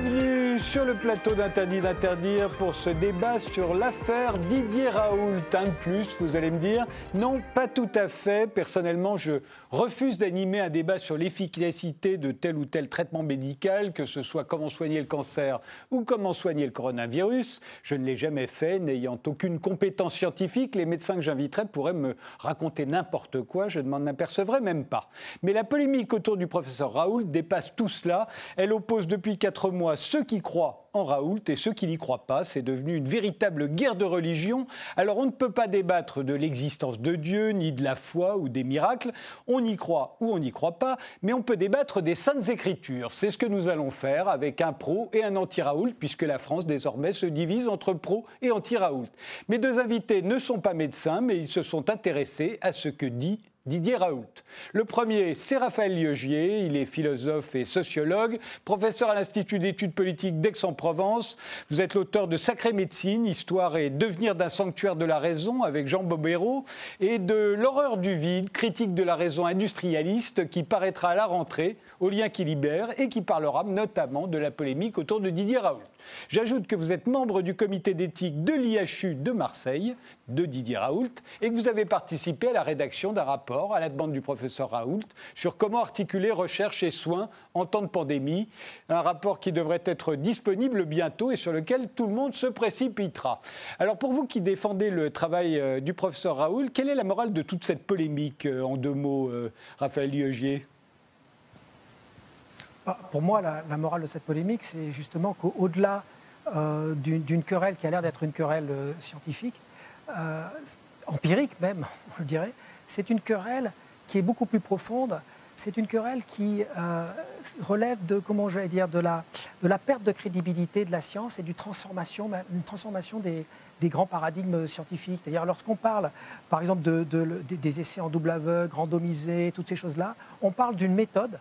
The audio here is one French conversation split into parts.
Bienvenue sur le plateau d'Interdit d'interdire pour ce débat sur l'affaire Didier Raoult. Un de plus, vous allez me dire Non, pas tout à fait. Personnellement, je refuse d'animer un débat sur l'efficacité de tel ou tel traitement médical, que ce soit comment soigner le cancer ou comment soigner le coronavirus. Je ne l'ai jamais fait, n'ayant aucune compétence scientifique. Les médecins que j'inviterais pourraient me raconter n'importe quoi, je ne m'en apercevrais même pas. Mais la polémique autour du professeur Raoult dépasse tout cela. Elle oppose depuis quatre moi ceux qui croient 3 en Raoult et ceux qui n'y croient pas. C'est devenu une véritable guerre de religion. Alors on ne peut pas débattre de l'existence de Dieu, ni de la foi ou des miracles. On y croit ou on n'y croit pas, mais on peut débattre des saintes écritures. C'est ce que nous allons faire avec un pro et un anti-Raoult, puisque la France désormais se divise entre pro et anti-Raoult. Mes deux invités ne sont pas médecins, mais ils se sont intéressés à ce que dit Didier Raoult. Le premier, c'est Raphaël Liogier. Il est philosophe et sociologue, professeur à l'Institut d'études politiques d'Aix-en-Provence. Vous êtes l'auteur de Sacrée médecine, Histoire et devenir d'un sanctuaire de la raison avec Jean Bobéro et de L'horreur du vide, critique de la raison industrialiste qui paraîtra à la rentrée au lien qui libère et qui parlera notamment de la polémique autour de Didier Raoult. J'ajoute que vous êtes membre du comité d'éthique de l'IHU de Marseille, de Didier Raoult, et que vous avez participé à la rédaction d'un rapport à la demande du professeur Raoult sur comment articuler recherche et soins en temps de pandémie. Un rapport qui devrait être disponible bientôt et sur lequel tout le monde se précipitera. Alors pour vous qui défendez le travail euh, du professeur Raoult, quelle est la morale de toute cette polémique euh, en deux mots, euh, Raphaël Liogier pour moi, la, morale de cette polémique, c'est justement qu'au-delà euh, d'une querelle qui a l'air d'être une querelle euh, scientifique, euh, empirique même, je dirais, c'est une querelle qui est beaucoup plus profonde. C'est une querelle qui relève de, comment j'allais dire, de la, de la perte de crédibilité de la science et d'une transformation, une transformation des, grands paradigmes scientifiques. C'est-à-dire, lorsqu'on parle, par exemple, de, des essais en double aveugle, randomisés, toutes ces choses-là, on parle d'une méthode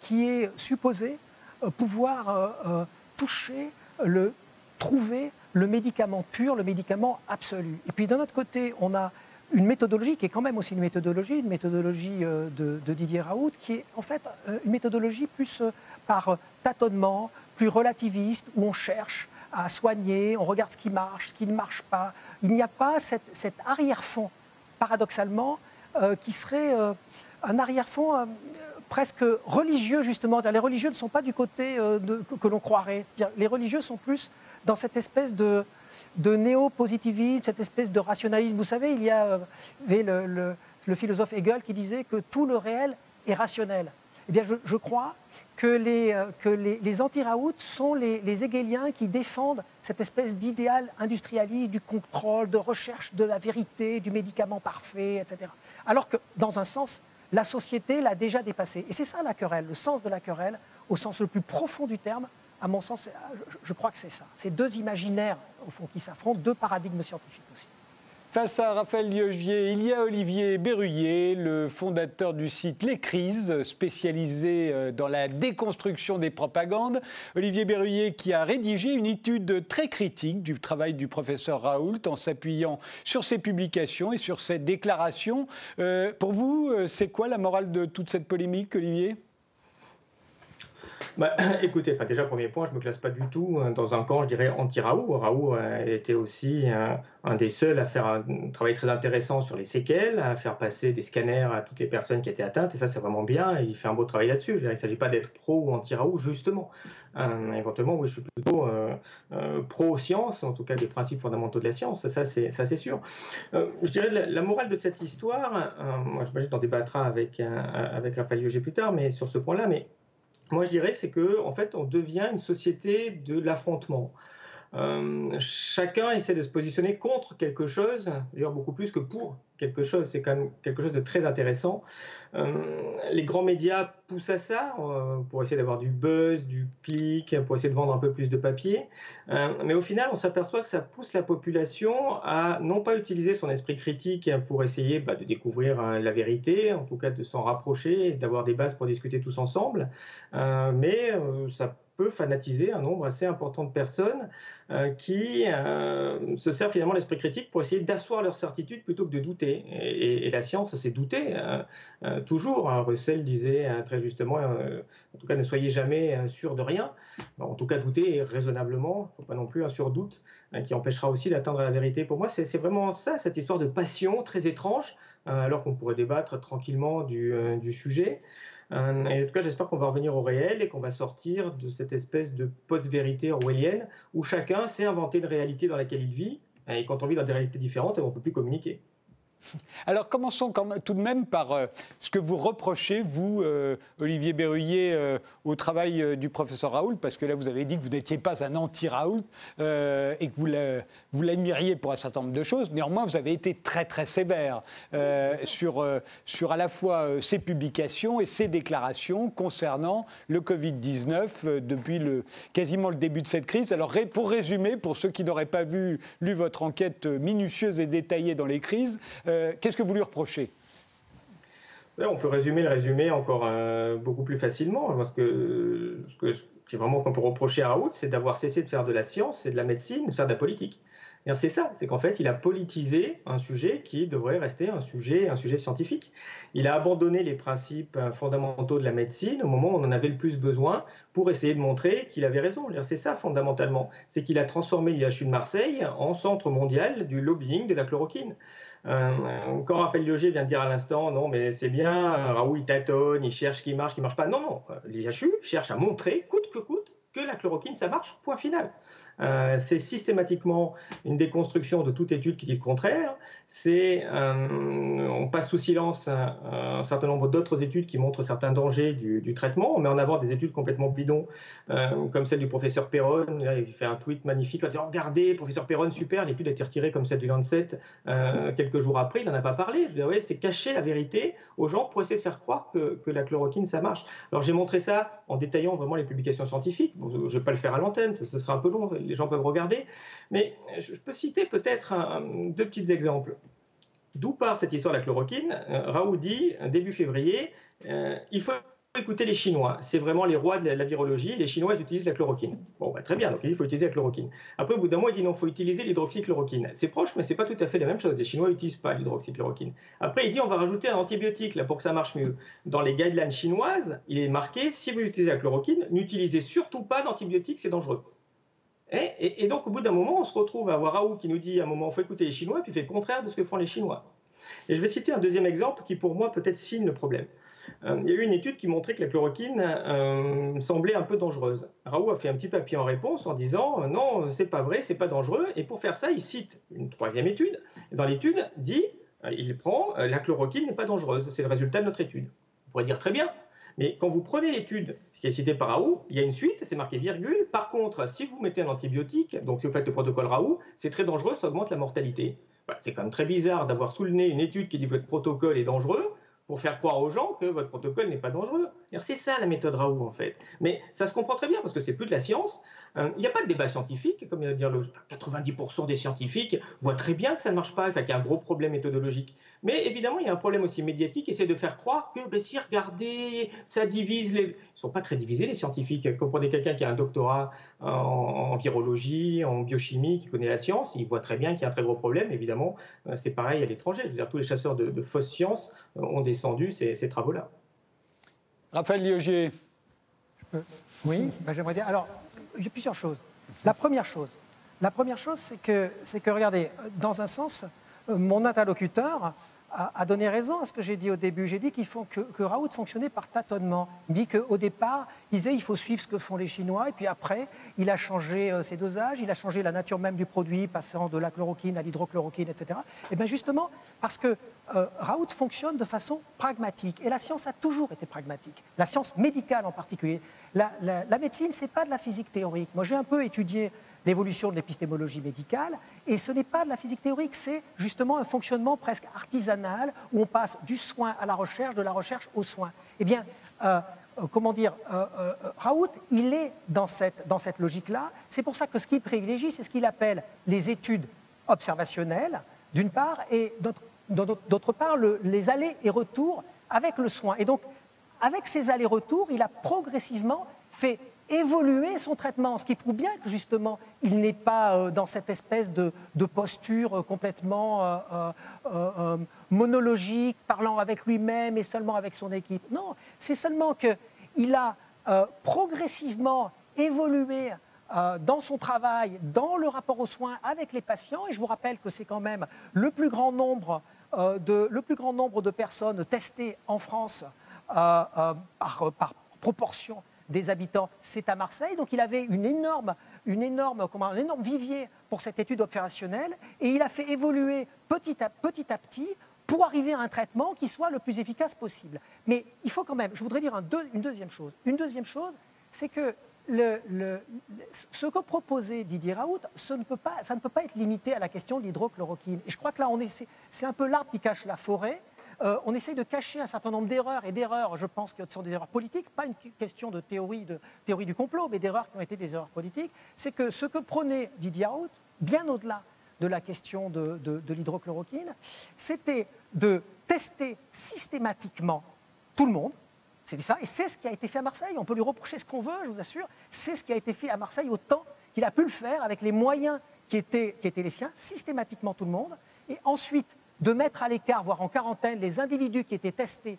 qui est supposé euh, pouvoir euh, euh, toucher, le, trouver le médicament pur, le médicament absolu. Et puis d'un autre côté, on a une méthodologie qui est quand même aussi une méthodologie, une méthodologie de, Didier Raoult, qui est en fait une méthodologie plus par tâtonnement, plus relativiste, où on cherche à soigner, on regarde ce qui marche, ce qui ne marche pas. Il n'y a pas cet arrière-fond, paradoxalement, qui serait un arrière-fond presque religieux, justement. Les religieux ne sont pas du côté euh, que, l'on croirait. Les religieux sont plus dans cette espèce de, de néo-positivisme, cette espèce de rationalisme. Vous savez, il y a euh, le, philosophe Hegel qui disait que tout le réel est rationnel. Eh bien, je, crois que les, euh, que les, anti-Raoult sont les, les hegeliens qui défendent cette espèce d'idéal industrialiste du contrôle, de recherche de la vérité, du médicament parfait, etc. Alors que, dans un sens, la société l'a déjà dépassé. Et c'est ça la querelle, le sens de la querelle, au sens le plus profond du terme, à mon sens, je crois que c'est ça. C'est deux imaginaires, au fond, qui s'affrontent, deux paradigmes scientifiques aussi. Face à Raphaël Liogier, il y a Olivier Berruyer, le fondateur du site Les Crises, spécialisé euh, dans la déconstruction des propagandes. Olivier Berruyer qui a rédigé une étude très critique du travail du professeur Raoult en s'appuyant sur ses publications et sur ses déclarations. Euh, pour vous, euh, c'est quoi la morale de toute cette polémique, Olivier? Bah, écoutez, enfin, déjà, premier point, je ne me classe pas du tout hein, dans un camp, je dirais, anti-Raoult. Raoult était aussi un, des seuls à faire un travail très intéressant sur les séquelles, à faire passer des scanners à toutes les personnes qui étaient atteintes, et ça, c'est vraiment bien, il fait un beau travail là-dessus. Il ne s'agit pas d'être pro ou anti-Raoult, justement. Euh, éventuellement, oui, je suis plutôt euh, euh, pro-science, en tout cas des principes fondamentaux de la science, ça, c'est, sûr. je dirais la, morale de cette histoire, moi, j'imagine qu'on débattra avec, avec Raphaël Liogé plus tard, mais sur ce point-là, mais moi je dirais, c'est que en fait, on devient une société de l'affrontement. Euh, chacun essaie de se positionner contre quelque chose, d'ailleurs beaucoup plus que pour quelque chose. C'est quand même quelque chose de très intéressant. Euh, les grands médias poussent à ça euh, pour essayer d'avoir du buzz, du clic, pour essayer de vendre un peu plus de papier. mais au final, on s'aperçoit que ça pousse la population à non pas utiliser son esprit critique pour essayer bah, de découvrir la vérité, en tout cas de s'en rapprocher, d'avoir des bases pour discuter tous ensemble, mais ça fanatiser un nombre assez important de personnes euh, qui euh, se servent finalement l'esprit critique pour essayer d'asseoir leur certitude plutôt que de douter. Et, la science, c'est douter, euh, toujours. Hein. Russell disait très justement, en tout cas, ne soyez jamais sûr de rien. En tout cas, douter raisonnablement, il ne faut pas non plus un surdoute qui empêchera aussi d'atteindre la vérité. Pour moi, c'est vraiment ça, cette histoire de passion très étrange, alors qu'on pourrait débattre tranquillement du sujet. Et en tout cas, j'espère qu'on va revenir au réel et qu'on va sortir de cette espèce de post-vérité orwellienne où chacun sait inventer une réalité dans laquelle il vit. Et quand on vit dans des réalités différentes, on ne peut plus communiquer. Alors commençons tout de même par euh, ce que vous reprochez, vous, euh, Olivier Berruyer, euh, au travail du professeur Raoult, parce que là vous avez dit que vous n'étiez pas un anti-Raoult et que vous l'admiriez pour un certain nombre de choses. Néanmoins, vous avez été très très sévère sur, sur à la fois ses publications et ses déclarations concernant le Covid-19 depuis quasiment le début de cette crise. Alors pour résumer, pour ceux qui n'auraient pas vu, lu votre enquête minutieuse et détaillée dans les crises, euh, qu'est-ce que vous lui reprochez? On peut résumer le résumé encore euh, beaucoup plus facilement. Parce que ce que vraiment qu'on peut reprocher à Raoult, c'est d'avoir cessé de faire de la science et de la médecine, de faire de la politique. C'est ça, c'est qu'en fait, il a politisé un sujet qui devrait rester un sujet, un sujet scientifique. Il a abandonné les principes euh, fondamentaux de la médecine au moment où on en avait le plus besoin pour essayer de montrer qu'il avait raison. C'est ça fondamentalement, c'est qu'il a transformé l'IHU de Marseille en centre mondial du lobbying de la chloroquine. Euh, quand Raphaël Lioger vient de dire à l'instant, non, mais c'est bien, Raoult il tâtonne, il cherche qui marche, qui marche pas. Non, non, l'IHU cherche à montrer, coûte que coûte, que la chloroquine, ça marche, point final. Euh, c'est systématiquement une déconstruction de toute étude qui dit le contraire. C'est, euh, on passe sous silence un, certain nombre d'autres études qui montrent certains dangers du, traitement. On met en avant des études complètement bidons, euh, comme celle du professeur Perron. il fait un tweet magnifique en disant Regardez, professeur Perron, super, l'étude a été retirée comme celle du Lancet quelques jours après. Il n'en a pas parlé. Je ouais, c'est cacher la vérité aux gens pour essayer de faire croire que, que la chloroquine, ça marche. Alors j'ai montré ça en détaillant vraiment les publications scientifiques. je ne vais pas le faire à l'antenne, ce sera un peu long les gens peuvent regarder. Mais je peux citer peut-être deux petits exemples. D'où part cette histoire de la chloroquine? Euh, Raoult dit, début février, euh, il faut écouter les Chinois. C'est vraiment les rois de la, virologie. Les Chinois utilisent la chloroquine. Bon, bah, très bien, donc il faut utiliser la chloroquine. Après, au bout d'un mois, il dit non, il faut utiliser l'hydroxychloroquine. C'est proche, mais c'est pas tout à fait la même chose. Les Chinois n'utilisent pas l'hydroxychloroquine. Après, il dit on va rajouter un antibiotique là, pour que ça marche mieux. Dans les guidelines chinoises, il est marqué si vous utilisez la chloroquine, n'utilisez surtout pas d'antibiotiques, c'est dangereux. Et, donc, au bout d'un moment, on se retrouve à avoir Raoult qui nous dit à un moment, il faut écouter les Chinois, et puis fait le contraire de ce que font les Chinois. Et je vais citer un deuxième exemple qui, pour moi, peut-être signe le problème. Euh, il y a eu une étude qui montrait que la chloroquine euh, semblait un peu dangereuse. Raoult a fait un petit papier en réponse en disant euh, non, c'est pas vrai, c'est pas dangereux. Et pour faire ça, il cite une troisième étude. dans l'étude, dit il prend la chloroquine n'est pas dangereuse. C'est le résultat de notre étude. On pourrait dire très bien, mais quand vous prenez l'étude, ce qui est cité par Raoult, il y a une suite, c'est marqué virgule. Par contre, si vous mettez un antibiotique, donc si vous faites le protocole Raoult, c'est très dangereux, ça augmente la mortalité. C'est quand même très bizarre d'avoir sous le nez une étude qui dit que votre protocole est dangereux pour faire croire aux gens que votre protocole n'est pas dangereux. C'est ça la méthode Raoult en fait. Mais ça se comprend très bien parce que c'est plus de la science, euh, il n'y a pas de débat scientifique, comme vient de dire le 90% des scientifiques voient très bien que ça ne marche pas, qu'il y a un gros problème méthodologique. Mais évidemment, il y a un problème aussi médiatique, essayer de faire croire que, ben, si, regardez, ça divise les... Ils ne sont pas très divisés, les scientifiques. Comprenez quelqu'un qui a un doctorat en, virologie, en biochimie, qui connaît la science, il voit très bien qu'il y a un très gros problème. Évidemment, euh, c'est pareil à l'étranger. Je veux dire, tous les chasseurs de, fausses sciences euh, ont descendu ces travaux-là. Raphaël Liogier. Oui, ben, j'aimerais dire. Alors, il y a plusieurs choses. La première chose, la première chose, c'est que, c'est que, regardez, dans un sens, euh, mon interlocuteur a, donné raison à ce que j'ai dit au début. J'ai dit faut que, que, Raoult fonctionnait par tâtonnement. Il dit qu'au départ, il disait il faut suivre ce que font les Chinois, et puis après, il a changé euh, ses dosages, il a changé la nature même du produit, passant de la chloroquine à l'hydrochloroquine, etc. Et bien justement, parce que euh, Raoult fonctionne de façon pragmatique, et la science a toujours été pragmatique, la science médicale en particulier. La, la, la médecine, c'est pas de la physique théorique. Moi, j'ai un peu étudié l'évolution de l'épistémologie médicale. Et ce n'est pas de la physique théorique, c'est justement un fonctionnement presque artisanal où on passe du soin à la recherche, de la recherche au soin. Eh bien, euh, euh, comment dire, euh, Raoult, il est dans cette, dans cette logique-là. C'est pour ça que ce qu'il privilégie, c'est ce qu'il appelle les études observationnelles, d'une part, et d'autre part, les allers et retours avec le soin. Et donc, avec ces allers-retours, il a progressivement fait évoluer son traitement, ce qui prouve bien que justement, il n'est pas euh, dans cette espèce de, posture complètement monologique, parlant avec lui-même et seulement avec son équipe. Non, c'est seulement qu'il a progressivement évolué dans son travail, dans le rapport aux soins avec les patients, et je vous rappelle que c'est quand même le plus grand nombre de, le plus grand nombre de personnes testées en France par proportion des habitants, c'est à Marseille. Donc il avait une énorme, une énorme, un énorme vivier pour cette étude opérationnelle et il a fait évoluer petit à petit, à petit pour arriver à un traitement qui soit le plus efficace possible. Mais il faut quand même, je voudrais dire une deuxième chose. Une deuxième chose, c'est que ce que proposait Didier Raoult, ça ne, peut pas, ça ne peut pas être limité à la question de l'hydrochloroquine. Et je crois que là, on est, c'est un peu l'arbre qui cache la forêt. Euh, on essaye de cacher un certain nombre d'erreurs, et d'erreurs, je pense ce sont des erreurs politiques, pas une question de théorie, de théorie du complot, mais d'erreurs qui ont été des erreurs politiques. C'est que ce que prenait Didier Raoult, bien au-delà de la question de, l'hydrochloroquine, c'était de tester systématiquement tout le monde, c'est ça, et c'est ce qui a été fait à Marseille. On peut lui reprocher ce qu'on veut, je vous assure. C'est ce qui a été fait à Marseille autant qu'il a pu le faire avec les moyens qui étaient, qui étaient les siens, systématiquement tout le monde. Et ensuite, de mettre à l'écart, voire en quarantaine, les individus qui étaient testés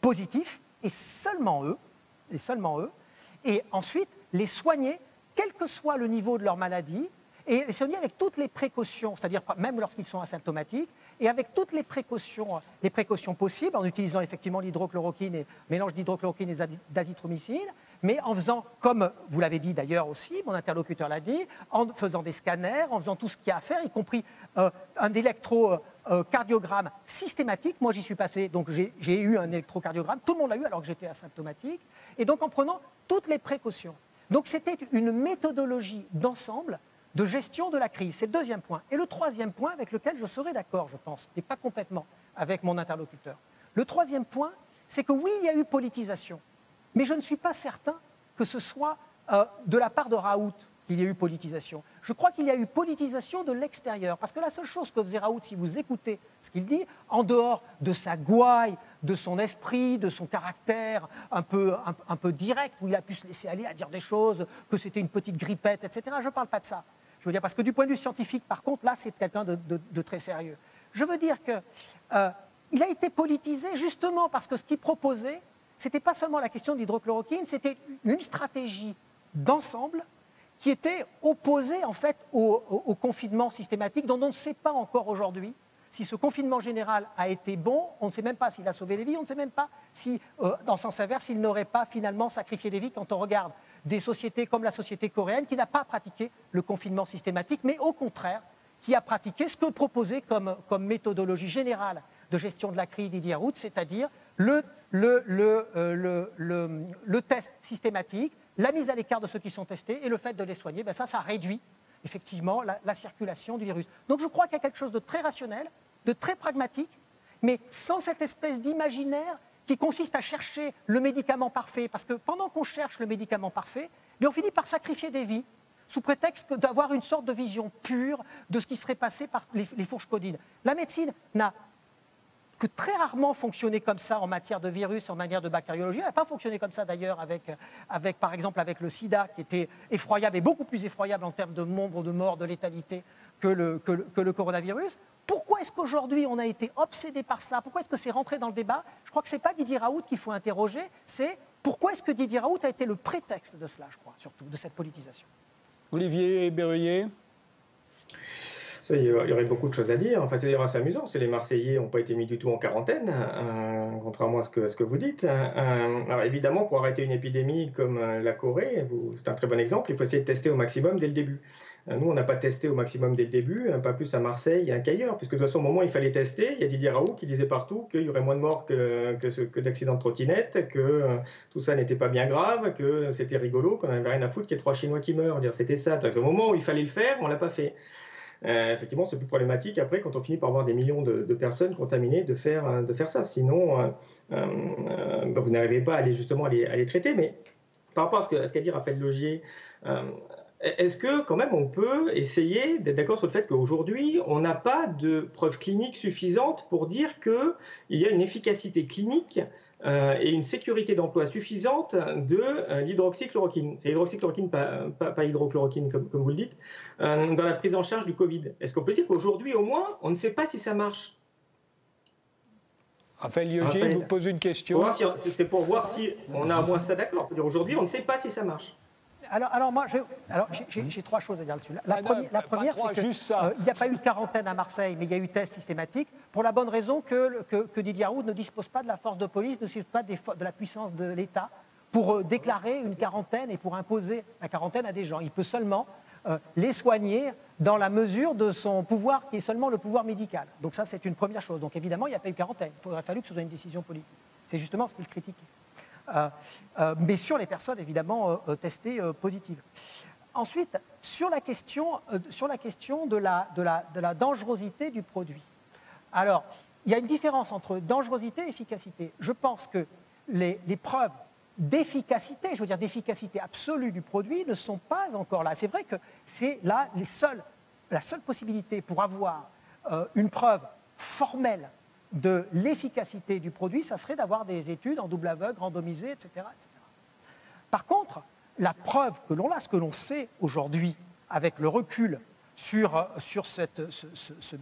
positifs, et seulement eux, et ensuite les soigner, quel que soit le niveau de leur maladie, et les soigner avec toutes les précautions, c'est-à-dire même lorsqu'ils sont asymptomatiques, et avec toutes les précautions, les précautions possibles, en utilisant effectivement l'hydrochloroquine et mélange d'hydrochloroquine et d'azithromycine, mais en faisant, comme vous l'avez dit d'ailleurs aussi, mon interlocuteur l'a dit, en faisant des scanners, en faisant tout ce qu'il y a à faire, y compris euh, un électrocardiogramme systématique. Moi, j'y suis passé, donc j'ai eu un électrocardiogramme. Tout le monde l'a eu alors que j'étais asymptomatique. Et donc en prenant toutes les précautions. Donc c'était une méthodologie d'ensemble de gestion de la crise. C'est le deuxième point. Et le troisième point avec lequel je serai d'accord, je pense, et pas complètement avec mon interlocuteur. Le troisième point, c'est que oui, il y a eu politisation. Mais je ne suis pas certain que ce soit euh, de la part de Raoult qu'il y ait eu politisation. Je crois qu'il y a eu politisation de l'extérieur. Parce que la seule chose que faisait Raoult, si vous écoutez ce qu'il dit, en dehors de sa gouaille, de son esprit, de son caractère un peu, un, peu direct, où il a pu se laisser aller à dire des choses, que c'était une petite grippette, etc., je ne parle pas de ça. Je veux dire, parce que du point de vue scientifique, par contre, là, c'est quelqu'un de, très sérieux. Je veux dire qu'il euh, a été politisé justement parce que ce qu'il proposait, ce n'était pas seulement la question de l'hydrochloroquine, c'était une stratégie d'ensemble qui était opposée en fait au, confinement systématique dont on ne sait pas encore aujourd'hui si ce confinement général a été bon, on ne sait même pas s'il a sauvé des vies, on ne sait même pas si, euh, dans sens inverse, il n'aurait pas finalement sacrifié des vies quand on regarde des sociétés comme la société coréenne qui n'a pas pratiqué le confinement systématique, mais au contraire, qui a pratiqué ce que proposait comme, comme méthodologie générale de gestion de la crise Didier c'est-à-dire le, euh, le, test systématique, la mise à l'écart de ceux qui sont testés et le fait de les soigner, ben ça, ça réduit effectivement la, circulation du virus. Donc je crois qu'il y a quelque chose de très rationnel, de très pragmatique, mais sans cette espèce d'imaginaire qui consiste à chercher le médicament parfait. Parce que pendant qu'on cherche le médicament parfait, on finit par sacrifier des vies sous prétexte d'avoir une sorte de vision pure de ce qui serait passé par les, les fourches codines. La médecine n'a que très rarement fonctionné comme ça en matière de virus, en matière de bactériologie. Elle n'a pas fonctionné comme ça d'ailleurs avec, avec, par exemple, avec le sida, qui était effroyable et beaucoup plus effroyable en termes de nombre de morts, de létalité que le, que le, coronavirus. Pourquoi est-ce qu'aujourd'hui on a été obsédé par ça? Pourquoi est-ce que c'est rentré dans le débat? Je crois que ce n'est pas Didier Raoult qu'il faut interroger, c'est pourquoi est-ce que Didier Raoult a été le prétexte de cela, je crois, surtout, de cette politisation? Olivier Berruyer il y aurait beaucoup de choses à dire. Enfin, c'est d'ailleurs assez amusant. C'est les Marseillais n'ont pas été mis du tout en quarantaine, euh, contrairement à ce que, que vous dites. Euh, alors évidemment, pour arrêter une épidémie comme euh, la Corée, c'est un très bon exemple, il faut essayer de tester au maximum dès le début. Nous, on n'a pas testé au maximum dès le début, pas plus à Marseille qu'ailleurs, puisque de toute façon, au moment il fallait tester, il y a Didier Raoult qui disait partout qu'il y aurait moins de morts que, que, d'accidents de trottinette, que tout ça n'était pas bien grave, que c'était rigolo, qu'on n'avait rien à foutre qu'il y ait trois Chinois qui meurent. C'était ça. Au moment où il fallait le faire, on l'a pas fait. Euh, effectivement, c'est plus problématique après quand on finit par avoir des millions de, personnes contaminées de faire, euh, de faire ça. Sinon, euh, bah, vous n'arrivez pas à aller justement à les, traiter. Mais par rapport à ce qu'a dit Raphaël Logier, est-ce que quand même on peut essayer d'être d'accord sur le fait qu'aujourd'hui, on n'a pas de preuves cliniques suffisantes pour dire qu'il y a une efficacité clinique et une sécurité d'emploi suffisante de l'hydroxychloroquine. C'est l'hydroxychloroquine, pas, pas, hydrochloroquine comme, comme, vous le dites, dans la prise en charge du Covid. Est-ce qu'on peut dire qu'aujourd'hui, au moins, on ne sait pas si ça marche? Raphaël Yogi vous pose une question. C'est pour voir si on a au moins ça d'accord. Aujourd'hui, on ne sait pas si ça marche. Alors, alors moi, j'ai trois choses à dire là-dessus. La, la, première, c'est qu'il euh, n'y a pas eu de quarantaine à Marseille, mais il y a eu test systématique, pour la bonne raison que, que, Didier Raoult ne dispose pas de la force de police, ne dispose pas de la puissance de l'État pour euh, déclarer une quarantaine et pour imposer la quarantaine à des gens. Il peut seulement euh, les soigner dans la mesure de son pouvoir qui est seulement le pouvoir médical. Donc ça, c'est une première chose. Donc évidemment, il n'y a pas eu quarantaine. Il faudrait fallu que ce soit une décision politique. C'est justement ce qu'il critique. Euh, euh, mais sur les personnes, évidemment, testées positives. Ensuite, sur la question, sur la question de, la, dangerosité du produit. Alors, il y a une différence entre dangerosité et efficacité. Je pense que les, preuves d'efficacité, je veux dire d'efficacité absolue du produit, ne sont pas encore là. C'est vrai que c'est là la seule possibilité pour avoir euh, une preuve formelle de l'efficacité du produit, ça serait d'avoir des études en double aveugle, randomisées, etc., etc. Par contre, la preuve que l'on a, ce que l'on sait aujourd'hui avec le recul sur, euh, ce,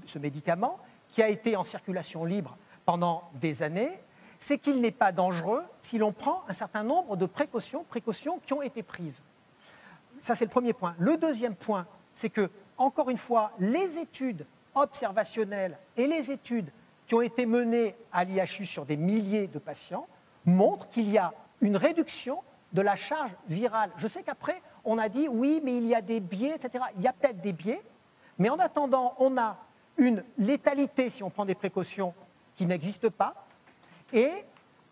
ce médicament, qui a été en circulation libre pendant des années, c'est qu'il n'est pas dangereux si l'on prend un certain nombre de précautions, précautions qui ont été prises. Ça, c'est le premier point. Le deuxième point, c'est que, encore une fois, les études observationnelles et les études qui ont été menées à l'IHU sur des milliers de patients montrent qu'il y a une réduction de la charge virale. Je sais qu'après, on a dit oui, mais il y a des biais, etc. Il y a peut-être des biais, mais en attendant, on a une létalité, si on prend des précautions, qui n'existe pas, et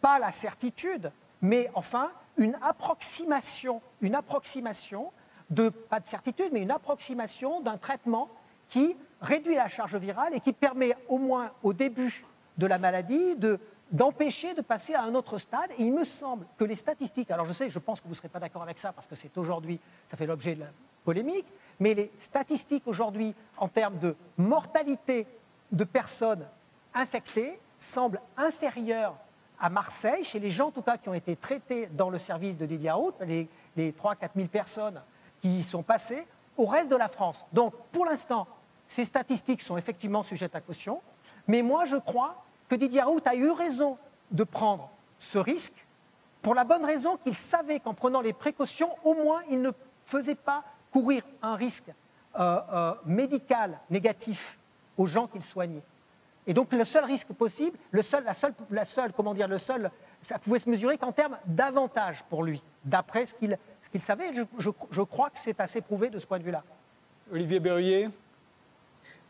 pas la certitude, mais enfin une approximation, une approximation de, pas de certitude, mais une approximation d'un traitement qui réduit la charge virale et qui permet au moins au début de la maladie de, d'empêcher de passer à un autre stade. Il me semble que les statistiques, alors je sais, je pense que vous ne serez pas d'accord avec ça parce que c'est aujourd'hui, ça fait l'objet de la polémique, mais les statistiques aujourd'hui en termes de mortalité de personnes infectées semble inférieur à Marseille, chez les gens en tout cas qui ont été traités dans le service de Didier Raoult, les, les 3 4 000 personnes qui y sont passées, au reste de la France. Donc pour l'instant, ces statistiques sont effectivement sujettes à caution, mais moi je crois que Didier Raoult a eu raison de prendre ce risque pour la bonne raison qu'il savait qu'en prenant les précautions, au moins il ne faisait pas courir un risque euh, euh, médical négatif aux gens qu'il soignait. Et donc le seul risque possible, le seul, la, seule, la seule, comment dire, le seul, ça pouvait se mesurer qu'en termes d'avantage pour lui, d'après ce qu'il savait. Je, je, crois que c'est assez prouvé de ce point de vue-là. Olivier Berruyer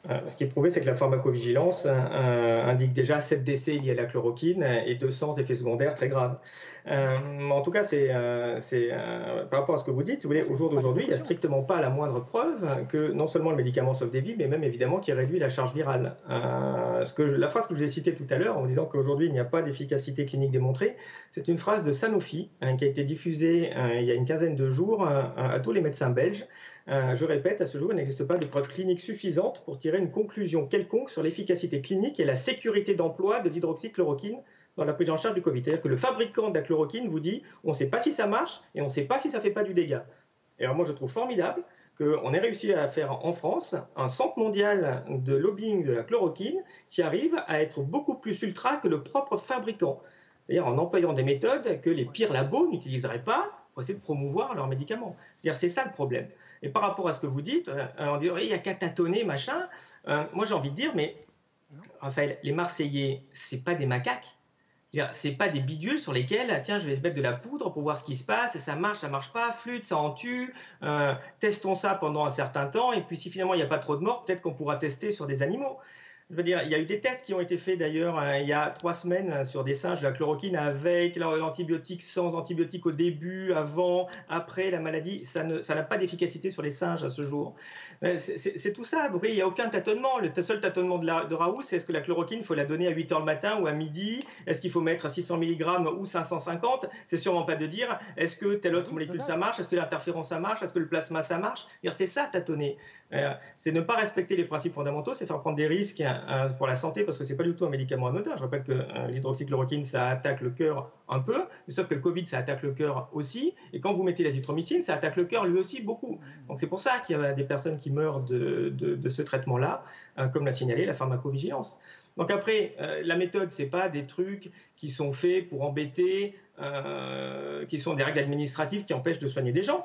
ce qui est prouvé, c'est que la pharmacovigilance euh, indique déjà 7 décès liés à la chloroquine et 200 effets secondaires très graves. Euh, en tout cas, c'est par rapport à ce que vous dites, vous voulez, au jour d'aujourd'hui, il n'y a strictement pas la moindre preuve que non seulement le médicament sauve des vies, mais même évidemment qu'il réduit la charge virale. La phrase que je vous ai citée tout à l'heure en disant qu'aujourd'hui il n'y a pas d'efficacité clinique démontrée, c'est une phrase de Sanofi hein, qui a été diffusée il y a une quinzaine de jours à tous les médecins belges. Euh, je répète, à ce jour, il n'existe pas de preuves cliniques suffisantes pour tirer une conclusion quelconque sur l'efficacité clinique et la sécurité d'emploi de l'hydroxychloroquine dans la prise en charge du Covid. C'est-à-dire que le fabricant de la chloroquine vous dit on ne sait pas si ça marche et on ne sait pas si ça ne fait pas du dégât. Et alors moi, je trouve formidable qu'on ait réussi à faire en France un centre mondial de lobbying de la chloroquine qui arrive à être beaucoup plus ultra que le propre fabricant. C'est-à-dire en employant des méthodes que les pires labos n'utiliseraient pas pour essayer de promouvoir leurs médicaments. C'est ça le problème. Et par rapport à ce que vous dites, euh, on dit il y a qu'à machin. Euh, moi, j'ai envie de dire, mais Raphaël, les Marseillais, c'est pas des macaques. C'est pas des bidules sur lesquels, tiens, je vais mettre de la poudre pour voir ce qui se passe, et ça marche, ça marche pas, flûte, ça en tue, euh, testons ça pendant un certain temps, et puis si finalement il n'y a pas trop de morts, peut-être qu'on pourra tester sur des animaux. Je veux dire, il y a eu des tests qui ont été faits d'ailleurs euh, il y a trois semaines euh, sur des singes, la chloroquine avec l'antibiotique, sans antibiotique au début, avant, après la maladie. Ça n'a pas d'efficacité sur les singes à ce jour. Euh, c'est tout ça. Vous voyez, il n'y a aucun tâtonnement. Le seul tâtonnement de, de Raoult, c'est est-ce que la chloroquine, il faut la donner à 8 h le matin ou à midi? Est-ce qu'il faut mettre à 600 mg ou 550 C'est sûrement pas de dire est-ce que telle autre molécule ça marche? Est-ce que l'interférence ça marche? Est-ce que le plasma ça marche? C'est ça tâtonner. C'est ne pas respecter les principes fondamentaux, c'est faire prendre des risques euh, pour la santé parce que c'est pas du tout un médicament anodin. Je rappelle que euh, l'hydroxychloroquine, ça attaque le cœur un peu, sauf que le Covid, ça attaque le cœur aussi. Et quand vous mettez l'azithromycine, ça attaque le cœur lui aussi beaucoup. Donc c'est pour ça qu'il y a des personnes qui meurent de, de, ce traitement-là, comme l'a signalé la pharmacovigilance. Donc après, la méthode, c'est pas des trucs qui sont faits pour embêter, qui sont des règles administratives qui empêchent de soigner des gens.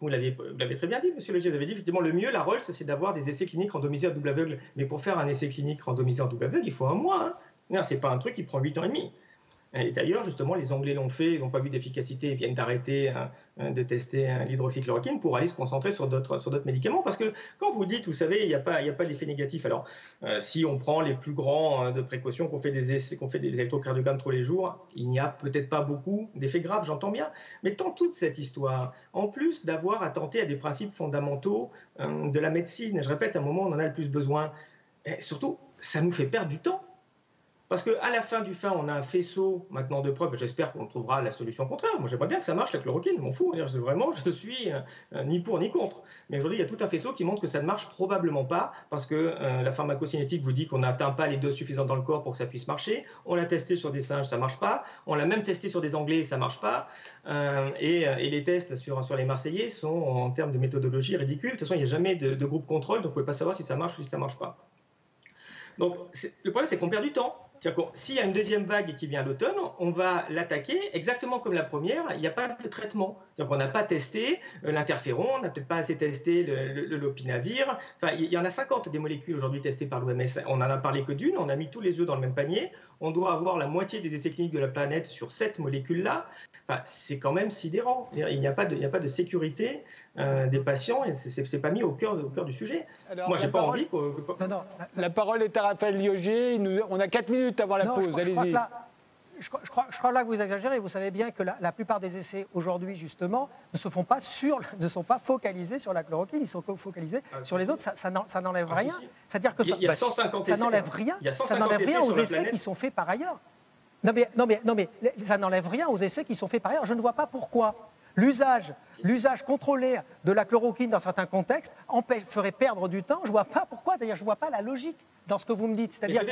Vous l'avez très bien dit, monsieur Leger. Vous avez dit effectivement le mieux, la Rolls, c'est d'avoir des essais cliniques randomisés à double aveugle. Mais pour faire un essai clinique randomisé en double aveugle, il faut un mois. Hein. Ce n'est pas un truc qui prend 8 ans et demi. Et d'ailleurs, justement, les Anglais l'ont fait, ils n'ont pas vu d'efficacité, ils viennent d'arrêter hein, hein, de tester hein, l'hydroxychloroquine pour aller se concentrer sur d'autres, médicaments. Parce que quand vous dites, vous savez, il n'y a pas, d'effet négatif. Alors, euh, si on prend les plus grands de précautions, qu'on fait des essais, qu'on fait des électrocardiogrammes tous les jours, il n'y a peut-être pas beaucoup d'effets graves, j'entends bien. Mais tant toute cette histoire, en plus d'avoir à tenter à des principes fondamentaux euh, de la médecine, je répète, à un moment, on en a le plus besoin. Surtout, ça nous fait perdre du temps. Parce qu'à la fin du fin, on a un faisceau maintenant de preuves. J'espère qu'on trouvera la solution contraire. Moi, j'aimerais bien que ça marche, la chloroquine, je m'en fous. Vraiment, je suis euh, ni pour ni contre. Mais aujourd'hui, il y a tout un faisceau qui montre que ça ne marche probablement pas parce que euh, la pharmacocinétique vous dit qu'on n'atteint pas les doses suffisantes dans le corps pour que ça puisse marcher. On l'a testé sur des singes, ça ne marche pas. On l'a même testé sur des Anglais, ça ne marche pas. Euh, et, les tests sur, les Marseillais sont, en termes de méthodologie, ridicules. De toute façon, il n'y a jamais de, de, groupe contrôle, donc vous ne pouvez pas savoir si ça marche ou si ça ne marche pas. Donc, le problème, c'est qu'on perd du temps. S'il y a une deuxième vague qui vient à l'automne, on va l'attaquer exactement comme la première. Il n'y a pas de traitement. Donc on n'a pas testé euh, l'interféron, on n'a peut-être pas assez testé le, lopinavir. Enfin, il y en a 50 des molécules aujourd'hui testées par l'OMS. On n'en a parlé que d'une. On a mis tous les œufs dans le même panier. On doit avoir la moitié des essais cliniques de la planète sur cette molécule-là. C'est quand même sidérant. Il n'y a, pas de, a pas de sécurité euh, des patients et ce n'est pas mis au cœur, au cœur du sujet. Moi, j'ai pas envie. Non, non, la parole est à Raphaël Liogier. On a 4 minutes avant la pause. Allez-y. Je crois, je, crois, là que vous exagérez. Vous savez bien que la, plupart des essais aujourd'hui, justement, ne se font pas sur, ne sont pas focalisés sur la chloroquine. Ils sont focalisés ah, sur les autres. Ça, ça n'enlève ah, rien. C'est-à-dire que ça, il y a 150 bah, ça n'enlève rien. Ça n'enlève rien aux essais qui sont faits par ailleurs. Non mais, non mais, non mais ça n'enlève rien aux essais qui sont faits par ailleurs. Je ne vois pas pourquoi l'usage, l'usage contrôlé de la chloroquine dans certains contextes ferait perdre du temps. Je ne vois pas pourquoi. D'ailleurs, je ne vois pas la logique dans ce que vous me dites. C'est-à-dire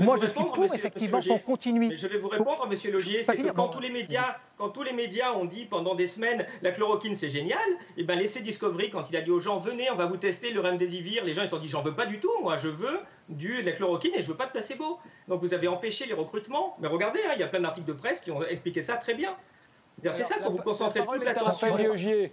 moi, je suis pour effectivement qu'on continue. je vais vous répondre, Monsieur Logier, c'est que quand tous les médias, quand tous les médias ont dit pendant des semaines la chloroquine c'est génial, et eh ben l'essai Discovery quand il a dit aux gens venez, on va vous tester le remdesivir, les gens ils ont dit j'en veux pas du tout, moi je veux du de la chloroquine et je veux pas de placebo. Donc vous avez empêché les recrutements. Mais regardez, hein, il y a plein d'articles de presse qui ont expliqué ça très bien. C'est ça vous concentrer toute l'attention. Je,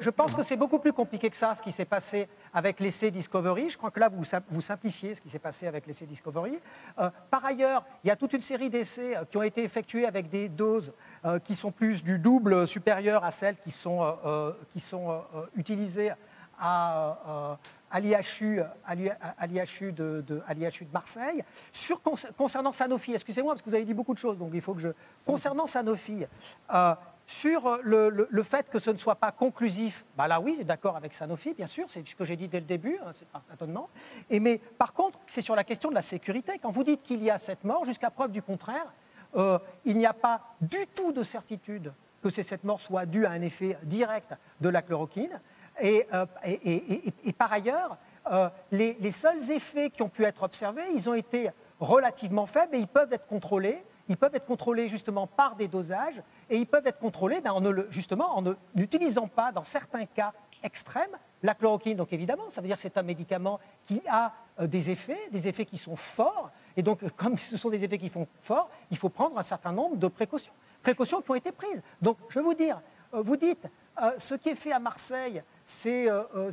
je, pense que c'est beaucoup plus compliqué que ça, ce qui s'est passé avec l'essai Discovery. Je crois que là, vous, vous simplifiez ce qui s'est passé avec l'essai Discovery. Euh, par ailleurs, il y a toute une série d'essais euh, qui ont été effectués avec des doses euh, qui sont plus du double supérieur à celles qui sont, qui sont utilisées à, à l'IHU, de, Marseille. Concernant Sanofi, excusez-moi parce que vous avez dit beaucoup de choses, donc il faut que je. Concernant Sanofi, euh, sur le, fait que ce ne soit pas conclusif, bah là oui, d'accord avec Sanofi, bien sûr, c'est ce que j'ai dit dès le début, hein, c'est pas étonnement. Et mais par contre, c'est sur la question de la sécurité. Quand vous dites qu'il y a cette mort, jusqu'à preuve du contraire, euh, il n'y a pas du tout de certitude que cette mort soit due à un effet direct de la chloroquine. Euh, et, par ailleurs, euh, les, seuls effets qui ont pu être observés, ils ont été relativement faibles et ils peuvent être contrôlés. Ils peuvent être contrôlés justement par des dosages et ils peuvent être contrôlés ben, en justement en n'utilisant pas, dans certains cas extrêmes, la chloroquine. Donc évidemment, ça veut dire que c'est un médicament qui a euh, des effets, des effets qui sont forts. Et donc, comme ce sont des effets qui sont forts, il faut prendre un certain nombre de précautions. Précautions qui ont été prises. Donc, je vais vous dire, vous dites, ce qui est fait à Marseille, c'est euh, euh,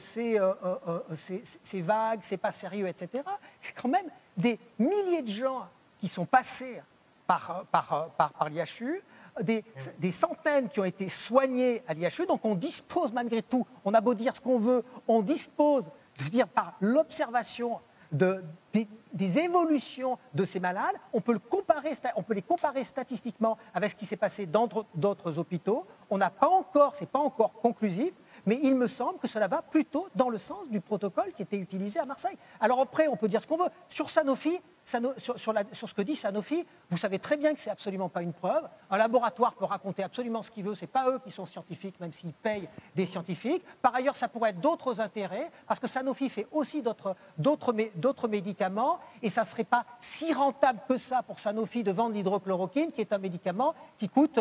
euh, vague, c'est pas sérieux, etc. C'est quand même des milliers de gens qui sont passés par, par, par, par l'IHU, des, des, centaines qui ont été soignés à l'IHU. Donc on dispose malgré tout, on a beau dire ce qu'on veut, on dispose de dire par l'observation de, des, des, évolutions de ces malades, on peut, le comparer, on peut les comparer statistiquement avec ce qui s'est passé dans d'autres hôpitaux. On n'a pas encore, c'est pas encore conclusif, mais il me semble que cela va plutôt dans le sens du protocole qui était utilisé à Marseille. Alors après, on peut dire ce qu'on veut. Sur Sanofi, sur, ce que dit Sanofi, vous savez très bien que c'est absolument pas une preuve. Un laboratoire peut raconter absolument ce qu'il veut, c'est pas eux qui sont scientifiques, même s'ils payent des scientifiques. Par ailleurs, ça pourrait être d'autres intérêts, parce que Sanofi fait aussi d'autres médicaments, et ça serait pas si rentable que ça pour Sanofi de vendre l'hydrochloroquine, qui est un médicament qui coûte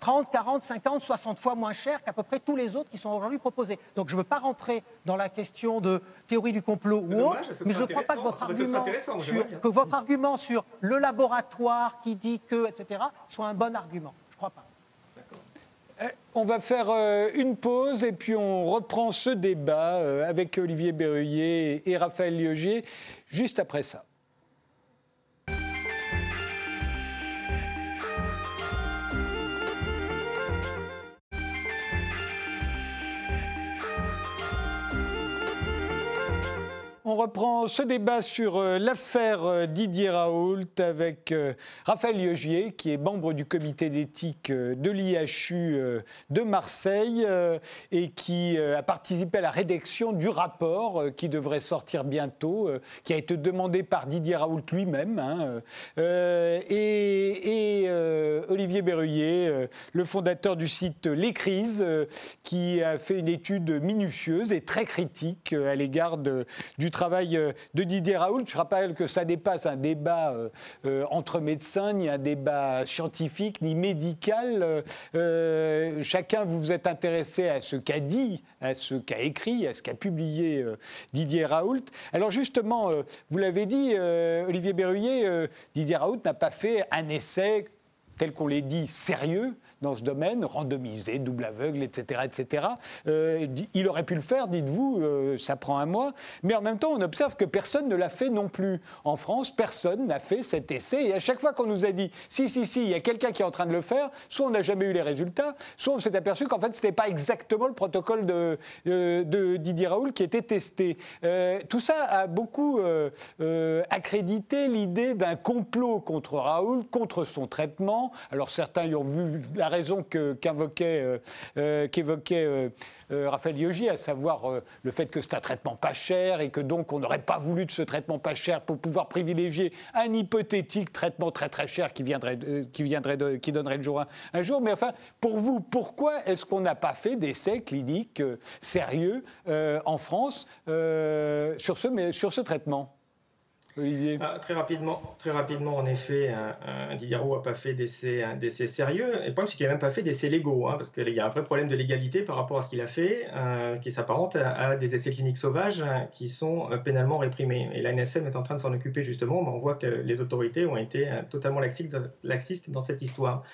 30, 40, 50, 60 fois moins cher qu'à peu près tous les autres qui sont aujourd'hui proposés. Donc je ne veux pas rentrer dans la question de théorie du complot ou autre, mais je ne crois pas que votre, argument sur, que votre argument sur le laboratoire qui dit que, etc., soit un bon argument. Je ne crois pas. Eh, on va faire euh, une pause et puis on reprend ce débat euh, avec Olivier Berruyer et Raphaël Liogier juste après ça. On reprend ce débat sur euh, l'affaire euh, Didier Raoult avec euh, Raphaël Liogier, qui est membre du comité d'éthique de l'IHU de Marseille et qui a participé à la rédaction du rapport qui devrait sortir bientôt, qui a été demandé par Didier Raoult lui-même. Hein, et, Olivier Berruyer, le fondateur du site Les Crises, qui a fait une étude minutieuse et très critique à l'égard du travail travail euh, de Didier Raoult. Je rappelle que ça dépasse un débat euh, euh, entre médecins, ni un débat scientifique, ni médical. chacun, vous vous êtes intéressé à ce qu'a dit, à ce qu'a écrit, à ce qu'a publié Didier Raoult. Alors justement, vous l'avez dit, Olivier Berruyer, Didier Raoult n'a pas fait un essai tel qu'on l'a dit, sérieux, dans ce domaine, randomisé, double aveugle, etc. etc. Euh, il aurait pu le faire, dites-vous, euh, ça prend un mois, mais en même temps, on observe que personne ne l'a fait non plus. En France, personne n'a fait cet essai, et à chaque fois qu'on nous a dit, si, si, si, il y a quelqu'un qui est en train de le faire, soit on n'a jamais eu les résultats, soit on s'est aperçu qu'en fait, ce n'était pas exactement le protocole de, euh, Didier Raoul qui était testé. tout ça a beaucoup accrédité l'idée d'un complot contre Raoul, contre son traitement. Alors certains y ont vu la raison euh, euh, qu'évoquait euh, Raphaël Yogi, à savoir le fait que c'est un traitement pas cher et que donc on n'aurait pas voulu de ce traitement pas cher pour pouvoir privilégier un hypothétique traitement très très cher qui, viendrait, qui, viendrait qui donnerait le jour un, jour. Mais enfin, pour vous, pourquoi est-ce qu'on n'a pas fait d'essais cliniques sérieux en France sur, ce, sur ce traitement? Ah, très, rapidement, très rapidement, en effet, Didier Roux n'a pas fait d'essais sérieux. Et le problème, c'est qu'il n'a même pas fait d'essais légaux, hein, parce qu'il y a un vrai problème de légalité par rapport à ce qu'il a fait, euh, qui s'apparente à, des essais cliniques sauvages hein, qui sont euh, pénalement réprimés. Et l'ANSM est en train de s'en occuper justement, mais on voit que les autorités ont été euh, totalement laxistes dans cette histoire.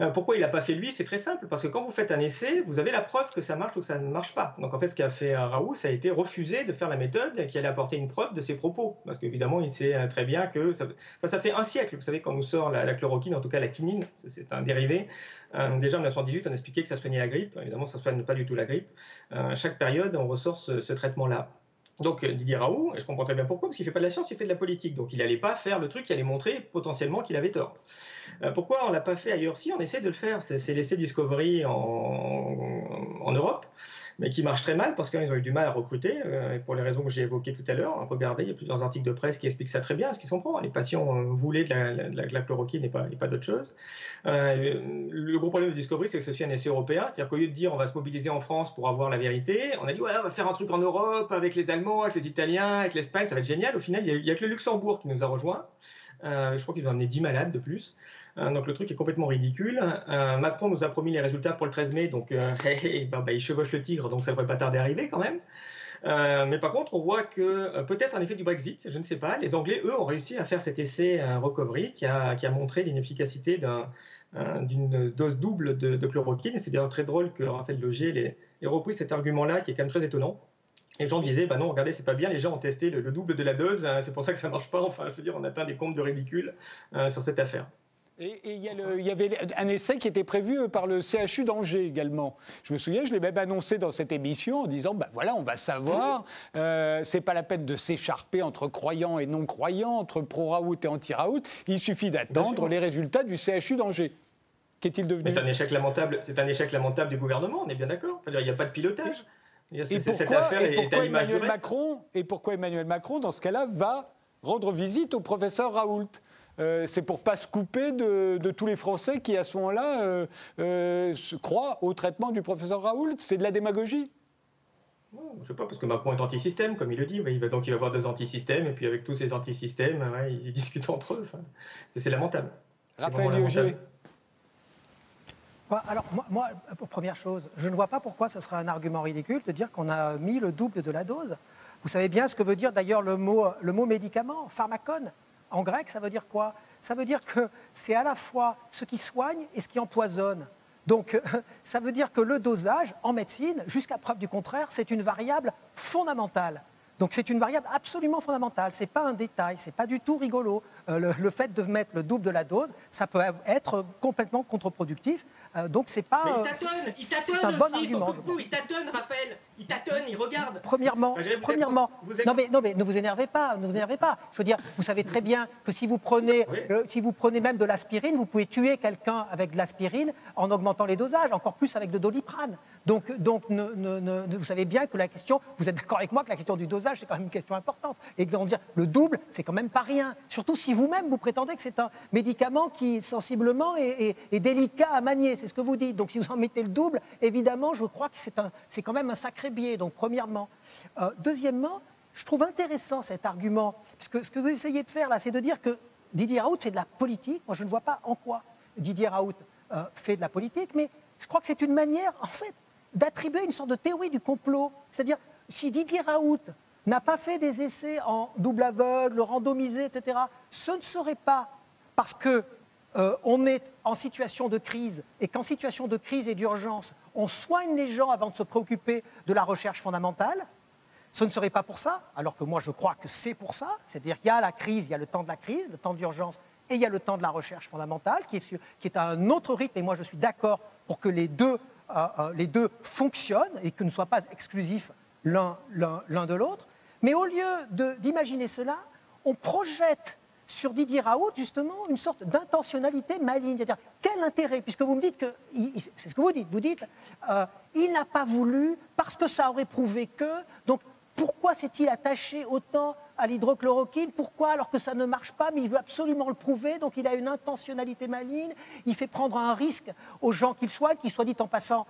Euh, pourquoi il n'a pas fait lui C'est très simple, parce que quand vous faites un essai, vous avez la preuve que ça marche ou que ça ne marche pas. Donc en fait, ce qu'a fait euh, Raoult, ça a été refuser de faire la méthode qui allait apporter une preuve de ses propos. Parce qu'évidemment, il sait euh, très bien que ça, ça, fait un siècle, vous savez, quand nous sort la, chloroquine, en tout cas la quinine, c'est un dérivé. déjà en 1918, on expliquait que ça soignait la grippe. Évidemment, ça ne soigne pas du tout la grippe. à chaque période, on ressort ce, traitement-là. Donc Didier Raoult, et je comprends très bien pourquoi, parce qu'il ne fait pas de la science, il fait de la politique. Donc il n'allait pas faire le truc qui allait montrer potentiellement qu'il avait tort. Euh, pourquoi on ne l'a pas fait ailleurs? Si, on essaie de le faire. C'est l'essai Discovery en, Europe, mais qui marche très mal parce qu'ils ont eu du mal à recruter, euh, pour les raisons que j'ai évoquées tout à l'heure. Regardez, il y a plusieurs articles de presse qui expliquent ça très bien, ce qu'ils sont prend. Les patients euh, voulaient de la, chloroquine et pas, pas d'autre chose. le gros problème de Discovery, c'est que c'est aussi un essai européen. C'est-à-dire qu'au lieu de dire on va se mobiliser en France pour avoir la vérité, on a dit ouais, on va faire un truc en Europe avec les Allemands, avec les Italiens, avec l'Espagne, ça va être génial. Au final, il n'y a, que le Luxembourg qui nous a rejoints. je crois qu'ils ont amené 10 malades de plus. Euh, donc le truc est complètement ridicule. Euh, Macron nous a promis les résultats pour le 13 mai, donc euh, bah, il chevauche le tigre, donc ça ne devrait pas tarder à arriver quand même. mais par contre, on voit que peut-être en effet du Brexit, je ne sais pas, les Anglais, eux, ont réussi à faire cet essai recovery qui a, montré l'inefficacité d'une dose double de, chloroquine. Et c'est d'ailleurs très drôle que Raphaël Logier ait, repris cet argument-là qui est quand même très étonnant. Les gens disaient, bah non, regardez, c'est pas bien, les gens ont testé le, double de la dose, c'est pour ça que ça marche pas. Enfin, je veux dire, on atteint des comptes de ridicule sur cette affaire. Et, il, y avait un essai qui était prévu euh, par le CHU d'Angers également. Je me souviens, je l'ai même annoncé dans cette émission en disant ben voilà, on va savoir. Euh, c'est pas la peine de s'écharper entre croyants et non croyants, entre pro-Raoult et anti-Raoult. Il suffit d'attendre les résultats du CHU d'Angers. Qu'est-il devenu C'est un échec lamentable. C'est un échec lamentable du gouvernement. On est bien d'accord. Il n'y a pas de pilotage. Et, pourquoi, Emmanuel Macron, et pourquoi Emmanuel Macron, dans ce cas-là, va rendre visite au professeur Raoult? Euh, c'est pour pas se couper de, tous les Français qui, à ce moment-là, euh, euh, se croient au traitement du professeur Raoult. C'est de la démagogie. Je ne sais pas, parce que Macron est anti-système, comme il le dit. Il va, donc il va avoir deux anti-systèmes, et puis avec tous ces anti-systèmes, ils, discutent entre eux. c'est lamentable. Raphaël Liogé. alors, moi, moi, première chose, je ne vois pas pourquoi ce serait un argument ridicule de dire qu'on a mis le double de la dose. Vous savez bien ce que veut dire d'ailleurs le mot, le mot médicament, pharmacone. En grec, ça veut dire quoi? Ça veut dire que c'est à la fois ce qui soigne et ce qui empoisonne. Donc, ça veut dire que le dosage, en médecine, jusqu'à preuve du contraire, c'est une variable fondamentale. Donc c'est une variable absolument fondamentale. Ce n'est pas un détail, ce n'est pas du tout rigolo. Euh, le, fait de mettre le double de la dose, ça peut être complètement contre-productif. Euh, donc c'est pas. Mais il tâtonne, il un bon argument. il tâtonne, Raphaël. Il tâtonne, il regarde. Premièrement, premièrement. non mais non mais ne vous énervez pas, ne vous énervez pas. Je veux dire, vous savez très bien que si vous prenez, euh, si vous prenez même de l'aspirine, vous pouvez tuer quelqu'un avec de l'aspirine en augmentant les dosages, encore plus avec de doliprane. Donc donc vous savez bien que la question, vous êtes d'accord avec moi que la question du dosage c'est quand même une question importante. Et de dire le double, c'est quand même pas rien. Surtout si vous-même vous prétendez que c'est un médicament qui sensiblement est, est délicat à manier c'est ce que vous dites. Donc si vous en mettez le double, évidemment, je crois que c'est quand même un sacré biais, donc premièrement. Euh, deuxièmement, je trouve intéressant cet argument, parce que ce que vous essayez de faire là, c'est de dire que Didier Raoult fait de la politique. Moi, je ne vois pas en quoi Didier Raoult euh, fait de la politique, mais je crois que c'est une manière, en fait, d'attribuer une sorte de théorie du complot. C'est-à-dire, si Didier Raoult n'a pas fait des essais en double aveugle, randomisé, etc., ce ne serait pas parce que euh, on est en situation de crise et qu'en situation de crise et d'urgence, on soigne les gens avant de se préoccuper de la recherche fondamentale, ce ne serait pas pour ça, alors que moi je crois que c'est pour ça. C'est-à-dire qu'il y a la crise, il y a le temps de la crise, le temps d'urgence, et il y a le temps de la recherche fondamentale, qui est, à un autre rythme, et moi je suis d'accord pour que les deux, euh, euh, les deux fonctionnent et que ne soient pas exclusifs l'un de l'autre. Mais au lieu d'imaginer cela, on projette sur Didier Raoult, justement, une sorte d'intentionnalité maligne. C'est-à-dire, quel intérêt Puisque vous me dites que. C'est ce que vous dites. Vous dites, euh, il n'a pas voulu parce que ça aurait prouvé que. Donc, pourquoi s'est-il attaché autant à l'hydrochloroquine? Pourquoi alors que ça ne marche pas, mais il veut absolument le prouver? Donc il a une intentionnalité maligne, il fait prendre un risque aux gens qu'il soigne, qui soit dit en passant,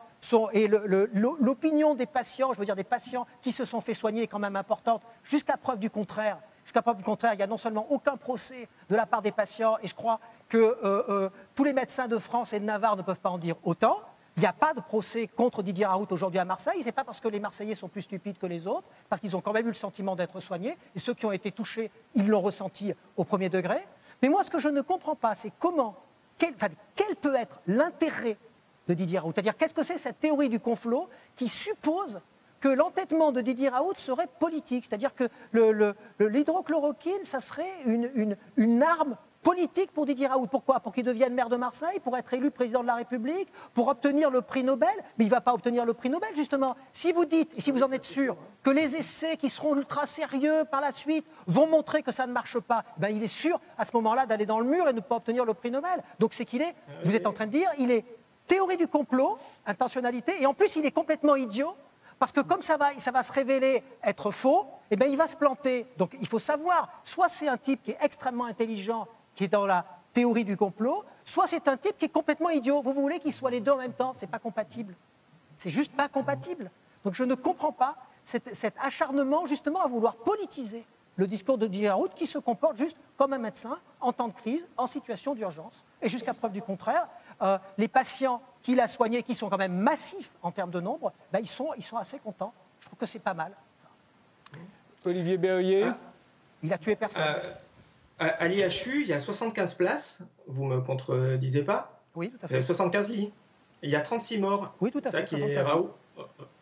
et l'opinion des patients, je veux dire des patients qui se sont fait soigner est quand même importante, jusqu'à preuve du contraire. Jusqu'à preuve du contraire, il n'y a non seulement aucun procès de la part des patients, et je crois que euh, euh, tous les médecins de France et de Navarre ne peuvent pas en dire autant. Il n'y a pas de procès contre Didier Raoult aujourd'hui à Marseille. Ce n'est pas parce que les Marseillais sont plus stupides que les autres, parce qu'ils ont quand même eu le sentiment d'être soignés. Et ceux qui ont été touchés, ils l'ont ressenti au premier degré. Mais moi, ce que je ne comprends pas, c'est comment, quel, peut être l'intérêt de Didier Raoult? C'est-à-dire, qu'est-ce que c'est cette théorie du complot qui suppose que l'entêtement de Didier Raoult serait politique, c'est-à-dire que l'hydrochloroquine, ça serait une, arme politique pour Didier Raoult. Pourquoi? Pour qu'il devienne maire de Marseille, pour être élu président de la République, pour obtenir le prix Nobel. Mais il ne va pas obtenir le prix Nobel, justement. Si vous dites, et si vous en êtes sûr, que les essais qui seront ultra sérieux par la suite vont montrer que ça ne marche pas, ben il est sûr à ce moment-là d'aller dans le mur et ne pas obtenir le prix Nobel. Donc c'est qu'il est, vous êtes en train de dire, il est théorie du complot, intentionnalité, et en plus il est complètement idiot parce que comme ça va, se révéler être faux, eh bien, il va se planter. Donc il faut savoir, soit c'est un type qui est extrêmement intelligent, qui est dans la théorie du complot, soit c'est un type qui est complètement idiot. Vous voulez qu'ils soient les deux en même temps, c'est pas compatible. C'est juste pas compatible. Donc je ne comprends pas cet, acharnement justement à vouloir politiser le discours de Didier qui se comporte juste comme un médecin en temps de crise, en situation d'urgence. Et jusqu'à preuve du contraire, euh, les patients qu'il a soignés, qui sont quand même massifs en termes de nombre, ben, ils, sont, ils sont assez contents. Je trouve que c'est pas mal. Olivier Berrier ah. Il a tué personne. Euh, à l'IHU, il y a 75 places, vous me contredisez pas Oui, tout à fait. 75 lits. Il y a 36 morts. Oui, tout à fait.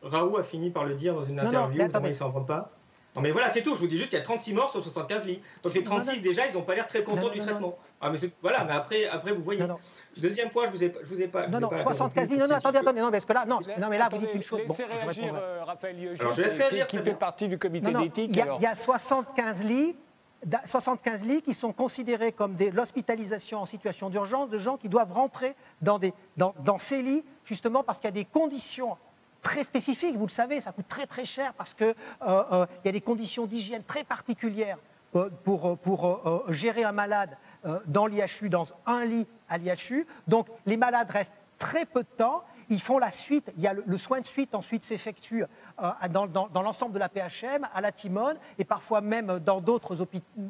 Raoult, a fini par le dire dans une interview, non, il ne s'en rend pas. Non mais voilà, c'est tout. Je vous dis juste qu'il y a 36 morts sur 75 lits. Donc les 36 déjà, ils n'ont pas l'air très contents du traitement. Ah mais voilà, mais après, après vous voyez. Deuxième point, je vous ai, je vous ai pas. Non, non, 75 lits. Non, non, attendez, attendez, non, parce que là, non, non, mais là, vous dites une chose. Laissez réagir, euh, Raphaël Lieuger, qui, fait partie du comité d'éthique. Il y, a 75 lits. 75 lits qui sont considérés comme de l'hospitalisation en situation d'urgence de gens qui doivent rentrer dans, des, dans, dans ces lits, justement parce qu'il y a des conditions très spécifiques. Vous le savez, ça coûte très très cher parce qu'il euh, euh, y a des conditions d'hygiène très particulières pour, pour gérer un malade dans l'IHU, dans un lit à l'IHU. Donc les malades restent très peu de temps ils font la suite, il y a le, soin de suite ensuite s'effectue euh, dans, l'ensemble de la PHM, à la Timone, et parfois même dans d'autres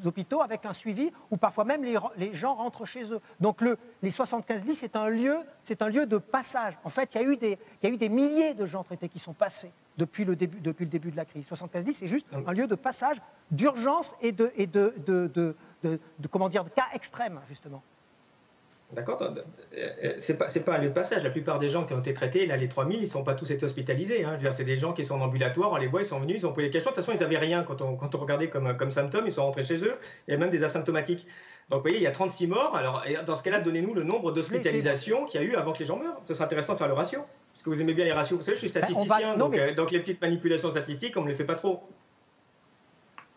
hôpitaux avec un suivi, où parfois même les, gens rentrent chez eux. Donc le, les 75 lits, c'est un, lieu, un lieu de passage. En fait, il y, a eu des, il y a eu des milliers de gens traités qui sont passés depuis le début, depuis le début de la crise. 75 lits, c'est juste un lieu de passage, d'urgence et, de, et de, de, comment dire, de cas extrêmes, justement. D'accord euh, euh, C'est pas, pas un lieu de passage. La plupart des gens qui ont été traités, là, les 3000, ils ne sont pas tous été hospitalisés. Hein. C'est des gens qui sont en ambulatoire, on les voit, ils sont venus, ils ont posé des questions. De toute façon, ils n'avaient rien quand on, quand on regardait comme, comme symptômes, ils sont rentrés chez eux. Il y a même des asymptomatiques. Donc, vous voyez, il y a 36 morts. Alors, dans ce cas-là, donnez-nous le nombre d'hospitalisations qu'il y a eu avant que les gens meurent. Ce serait intéressant de faire le ratio. Parce que vous aimez bien les ratios. Vous savez, je suis ben, statisticien, donc, euh, donc, les petites manipulations statistiques, on ne les fait pas trop.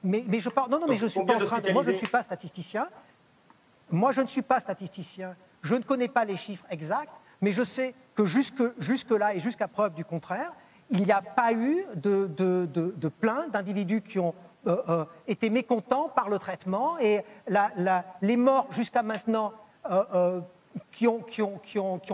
Mais, mais je parle. Non, non, mais je suis pas en train de. Moi, je ne suis pas statisticien. Moi, je ne suis pas statisticien. Je ne connais pas les chiffres exacts, mais je sais que jusque, jusque là et jusqu'à preuve du contraire, il n'y a pas eu de, de, de, plaintes d'individus qui ont euh, euh, été mécontents par le traitement et les morts jusqu'à maintenant euh, qui, ont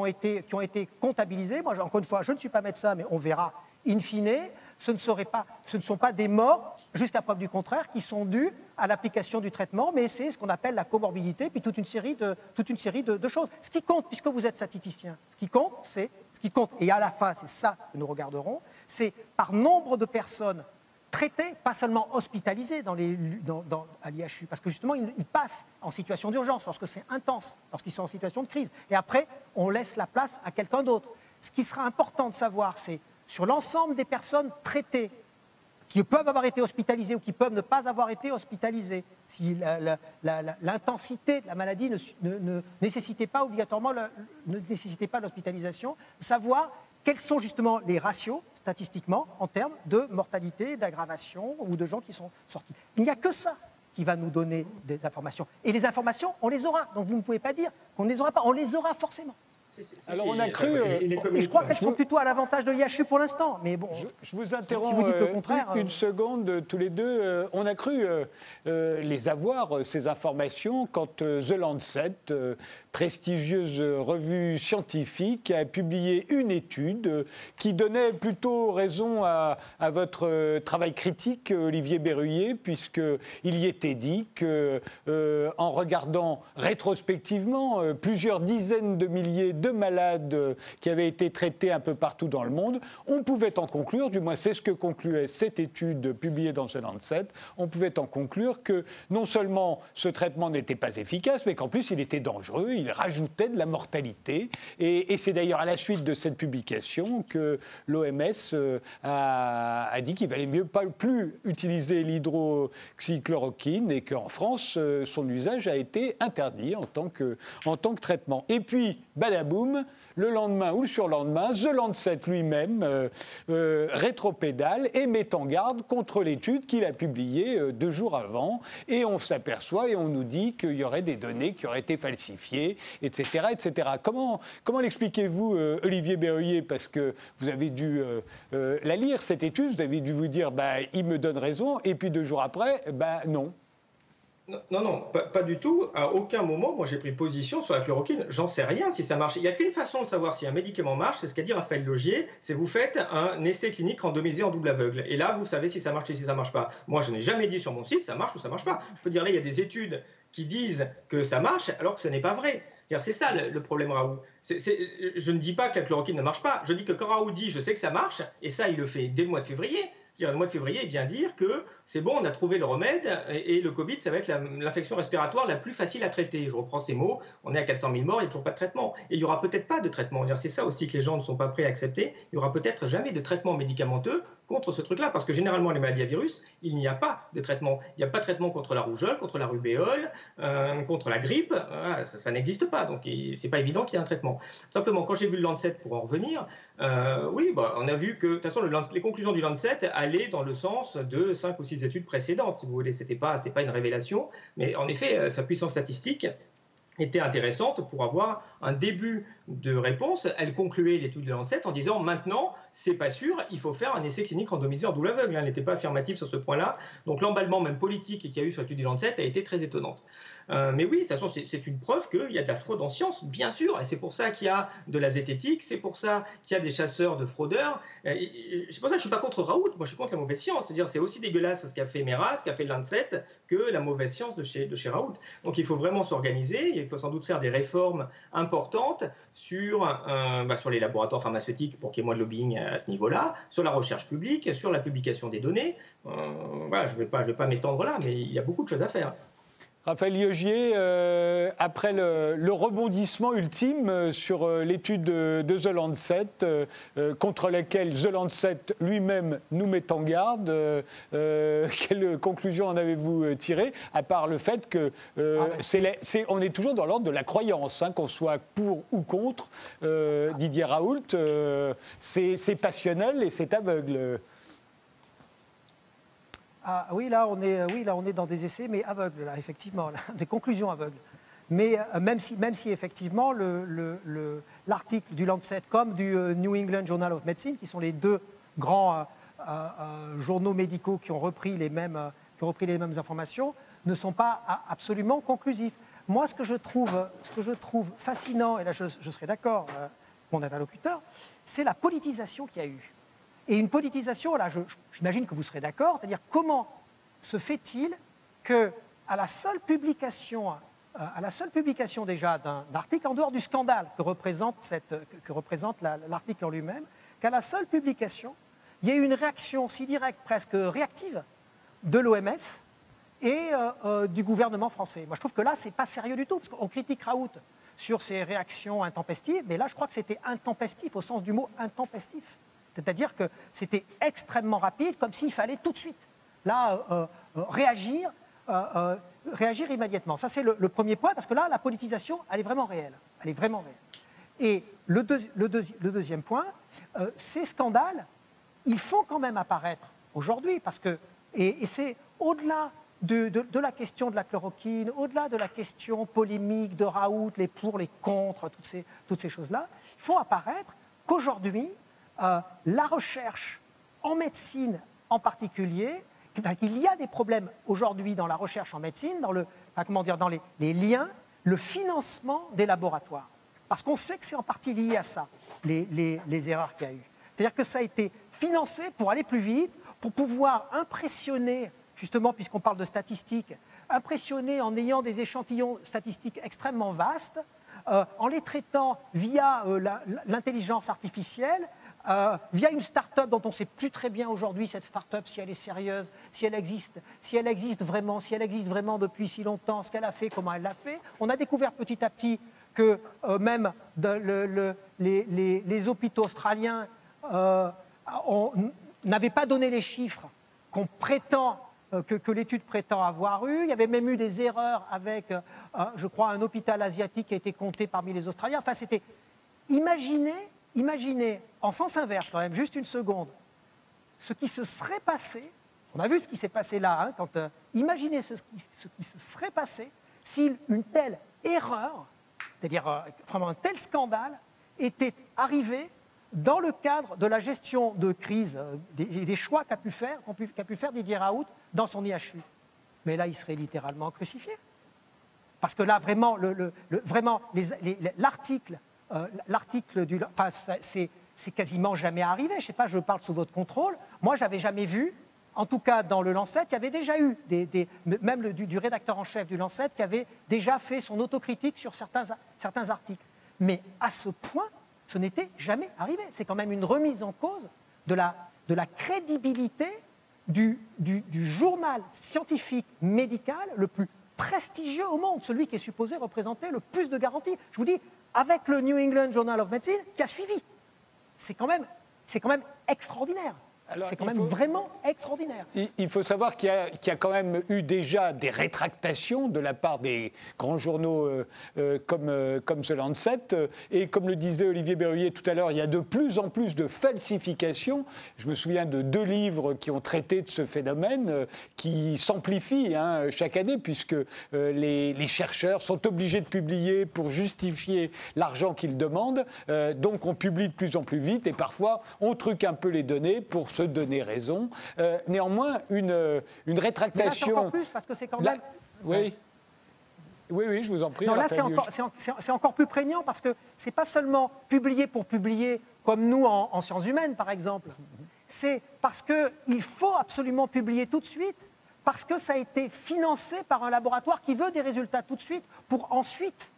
été, qui ont été comptabilisés. Moi, encore une fois, je ne suis pas médecin, mais on verra in fine ce ne, sont pas des morts, jusqu'à preuve du contraire, qui sont dus à l'application du traitement, mais c'est ce qu'on appelle la comorbidité, puis toute une série, de, choses. Ce qui compte, puisque vous êtes statisticien, ce qui compte, c'est ce qui compte, et à la fin, c'est ça que nous regarderons, c'est par nombre de personnes traitées, pas seulement hospitalisées dans les, dans, à l'IHU, parce que justement, ils passent en situation d'urgence lorsque c'est intense, lorsqu'ils sont en situation de crise, et après, on laisse la place à quelqu'un d'autre. Ce qui sera important de savoir, c'est sur l'ensemble des personnes traitées qui peuvent avoir été hospitalisées ou qui peuvent ne pas avoir été hospitalisées, si l'intensité de la maladie ne, nécessitait pas obligatoirement nécessitait pas l'hospitalisation, savoir quels sont justement les ratios statistiquement en termes de mortalité, d'aggravation ou de gens qui sont sortis. Il n'y a que ça qui va nous donner des informations. Et les informations, on les aura. Donc vous ne pouvez pas dire qu'on ne les aura pas. On les aura forcément. Alors on a cru. Euh, et je crois qu'elles sont plutôt à l'avantage de l'IHU pour l'instant. Mais bon. Je, vous interromps vous le euh, contraire, une, euh. seconde tous les deux. On a cru les avoir ces informations quand The Lancet, prestigieuse revue scientifique, a publié une étude qui donnait plutôt raison à, à votre travail critique, Olivier Berruyer, puisque il y était dit que en regardant rétrospectivement plusieurs dizaines de milliers de malades euh, qui avaient été traités un peu partout dans le monde, on pouvait en conclure, du moins c'est ce que concluait cette étude publiée dans ce Lancet, on pouvait en conclure que non seulement ce traitement n'était pas efficace, mais qu'en plus il était dangereux, il rajoutait de la mortalité. Et, c'est d'ailleurs à la suite de cette publication que l'OMS euh, a, dit qu'il valait mieux pas plus utiliser l'hydroxychloroquine et qu'en France, euh, son usage a été interdit en tant que, en tant que traitement. Et puis, badabou, le lendemain ou le surlendemain, The Lancet lui-même euh, euh, rétropédale et met en garde contre l'étude qu'il a publiée euh, deux jours avant. Et on s'aperçoit et on nous dit qu'il y aurait des données qui auraient été falsifiées, etc. etc. Comment, comment l'expliquez-vous, Olivier Berruyer? Parce que vous avez dû la lire, cette étude, vous avez dû vous dire, bah, il me donne raison, et puis deux jours après, bah, non. Non, non, pas, du tout. À aucun moment, moi, j'ai pris position sur la chloroquine. J'en sais rien si ça marche. Il n'y a qu'une façon de savoir si un médicament marche, c'est ce qu'a dit Raphaël Logier, c'est vous faites un essai clinique randomisé en double aveugle. Et là, vous savez si ça marche ou si ça marche pas. Moi, je n'ai jamais dit sur mon site ça marche ou ça marche pas. Je peux dire là, il y a des études qui disent que ça marche, alors que ce n'est pas vrai. C'est ça le, problème, Raoult. je ne dis pas que la chloroquine ne marche pas. Je dis que quand Raoult dit je sais que ça marche, et ça, il le fait dès le mois de février, le mois de février, vient dire que c'est bon, on a trouvé le remède et, le Covid, ça va être l'infection respiratoire la plus facile à traiter. Je reprends ces mots, on est à 400 000 morts, il n'y a toujours pas de traitement. Et il n'y aura peut-être pas de traitement. C'est ça aussi que les gens ne sont pas prêts à accepter. Il n'y aura peut-être jamais de traitement médicamenteux contre ce truc-là, parce que généralement, les maladies à virus, il n'y a pas de traitement. Il n'y a pas de traitement contre la rougeole, contre la rubéole, euh, contre la grippe, ça, n'existe pas, donc c'est pas évident qu'il y ait un traitement. Simplement, quand j'ai vu le Lancet, pour en revenir, euh, oui, bah, on a vu que, de toute façon, les conclusions du Lancet allaient dans le sens de 5 ou 6 études précédentes, si vous voulez. C'était pas, pas une révélation, mais en effet, euh, sa puissance statistique était intéressante pour avoir un début de réponse. Elle concluait l'étude de Lancet en disant maintenant, c'est pas sûr, il faut faire un essai clinique randomisé en double aveugle. Elle n'était pas affirmative sur ce point-là. Donc l'emballement même politique qu'il y a eu sur l'étude de Lancet a été très étonnante. Euh, mais oui, de toute façon, c'est une preuve qu'il y a de la fraude en science, bien sûr, et c'est pour ça qu'il y a de la zététique, c'est pour ça qu'il y a des chasseurs de fraudeurs. C'est pour ça que je ne suis pas contre Raoult, moi je suis contre la mauvaise science. C'est-à-dire, c'est aussi dégueulasse ce qu'a fait Mera, ce qu'a fait Lancet, que la mauvaise science de chez, de chez Raoult. Donc il faut vraiment s'organiser, il faut sans doute faire des réformes importantes sur, euh, bah, sur les laboratoires pharmaceutiques pour qu'il y ait moins de lobbying à ce niveau-là, sur la recherche publique, sur la publication des données. Euh, voilà, je ne vais pas, pas m'étendre là, mais il y a beaucoup de choses à faire. Raphaël Liogier, euh, après le, rebondissement ultime euh, sur euh, l'étude de, The Lancet, contre laquelle The Lancet lui-même nous met en garde, quelle conclusion en avez-vous tiré, à part le fait que ah, c'est, on est toujours dans l'ordre de la croyance, hein, qu'on soit pour ou contre Didier Raoult, c'est passionnel et c'est aveugle. Ah, oui, là, on est, oui, là, on est dans des essais, mais aveugles, là, effectivement, des conclusions aveugles. Mais euh, même, si, même si, effectivement, l'article du Lancet comme du euh, New England Journal of Medicine, qui sont les deux grands euh, journaux médicaux qui ont, repris les mêmes, qui ont repris les mêmes informations, ne sont pas absolument conclusifs. Moi, ce que je trouve, ce que je trouve fascinant, et là je, je serai d'accord, mon interlocuteur, c'est la politisation qu'il y a eu. Et une politisation, là, j'imagine que vous serez d'accord, c'est-à-dire comment se fait-il que, à la seule publication, euh, à la seule publication déjà d'un article, en dehors du scandale que représente, que, représente l'article en lui-même, qu'à la seule publication, il y ait une réaction si directe, presque réactive, de l'OMS et euh, euh, du gouvernement français. Moi, je trouve que là, c'est pas sérieux du tout, parce qu'on critique Raoult sur ses réactions intempestives, mais là, je crois que c'était intempestif, au sens du mot intempestif. C'est-à-dire que c'était extrêmement rapide, comme s'il fallait tout de suite, là, euh, euh, réagir, euh, réagir immédiatement. Ça, c'est le, premier point, parce que là, la politisation, elle est vraiment réelle. Elle est vraiment réelle. Et le, deuxième point, ces scandales, ils font quand même apparaître aujourd'hui, parce que, et, c'est au-delà de, la question de la chloroquine, au-delà de la question polémique de Raoult, les pour, les contre, toutes ces, toutes ces choses-là, faut apparaître qu'aujourd'hui, la recherche en médecine en particulier, qu'il y a des problèmes aujourd'hui dans la recherche en médecine, dans, le, comment dire, dans les, liens, le financement des laboratoires. Parce qu'on sait que c'est en partie lié à ça, les, les erreurs qu'il y a eu. C'est-à-dire que ça a été financé pour aller plus vite, pour pouvoir impressionner, justement, puisqu'on parle de statistiques, impressionner en ayant des échantillons statistiques extrêmement vastes, euh, en les traitant via euh, l'intelligence artificielle, euh, via une start-up dont on ne sait plus très bien aujourd'hui cette start-up si elle est sérieuse, si elle existe, si elle existe vraiment, si elle existe vraiment depuis si longtemps, ce qu'elle a fait, comment elle l'a fait. On a découvert petit à petit que euh, même les, hôpitaux australiens euh, n'avaient pas donné les chiffres qu'on prétend que, l'étude prétend avoir eu. Il y avait même eu des erreurs avec, je crois, un hôpital asiatique qui a été compté parmi les Australiens. Enfin, c'était imaginer imaginez, en sens inverse quand même, juste une seconde, ce qui se serait passé, on a vu ce qui s'est passé là, hein, quand, euh, imaginez ce qui, se serait passé si une telle erreur, c'est-à-dire euh, vraiment un tel scandale, était arrivé dans le cadre de la gestion de crise, euh, des, choix qu'a pu, faire, pu, faire Didier Raoult dans son IHU. Mais là, il serait littéralement crucifié. Parce que là, vraiment, l'article euh, l'article du. Enfin, c'est, quasiment jamais arrivé. Je ne sais pas, je parle sous votre contrôle. Moi, j'avais jamais vu, en tout cas dans le Lancet, il y avait déjà eu, des, même le, du, rédacteur en chef du Lancet, qui avait déjà fait son autocritique sur certains, certains articles. Mais à ce point, ce n'était jamais arrivé. C'est quand même une remise en cause de la, de la crédibilité du, du, du, journal scientifique médical le plus prestigieux au monde, celui qui est supposé représenter le plus de garanties. Je vous dis, avec le New England Journal of Medicine qui a suivi. C'est quand même, quand même extraordinaire. C'est quand même vraiment extraordinaire. Il, faut savoir qu'il y, a quand même eu déjà des rétractations de la part des grands journaux euh, euh, comme, euh, comme The Lancet. Et comme le disait Olivier Berruyer tout à l'heure, il y a de plus en plus de falsifications. Je me souviens de deux livres qui ont traité de ce phénomène, qui s'amplifie hein, chaque année, puisque les, les, chercheurs sont obligés de publier pour justifier l'argent qu'ils demandent. donc on publie de plus en plus vite et parfois on truque un peu les données pour se donner raison. Euh, néanmoins, une, euh, une rétractation. Mais là, encore plus, parce que c'est quand même. Oui. Oui, oui, je vous en prie. Non, là, c'est encore, encore, plus prégnant parce que c'est pas seulement publier pour publier, comme nous en, sciences humaines, par exemple. C'est parce qu'il faut absolument publier tout de suite, parce que ça a été financé par un laboratoire qui veut des résultats tout de suite, pour ensuite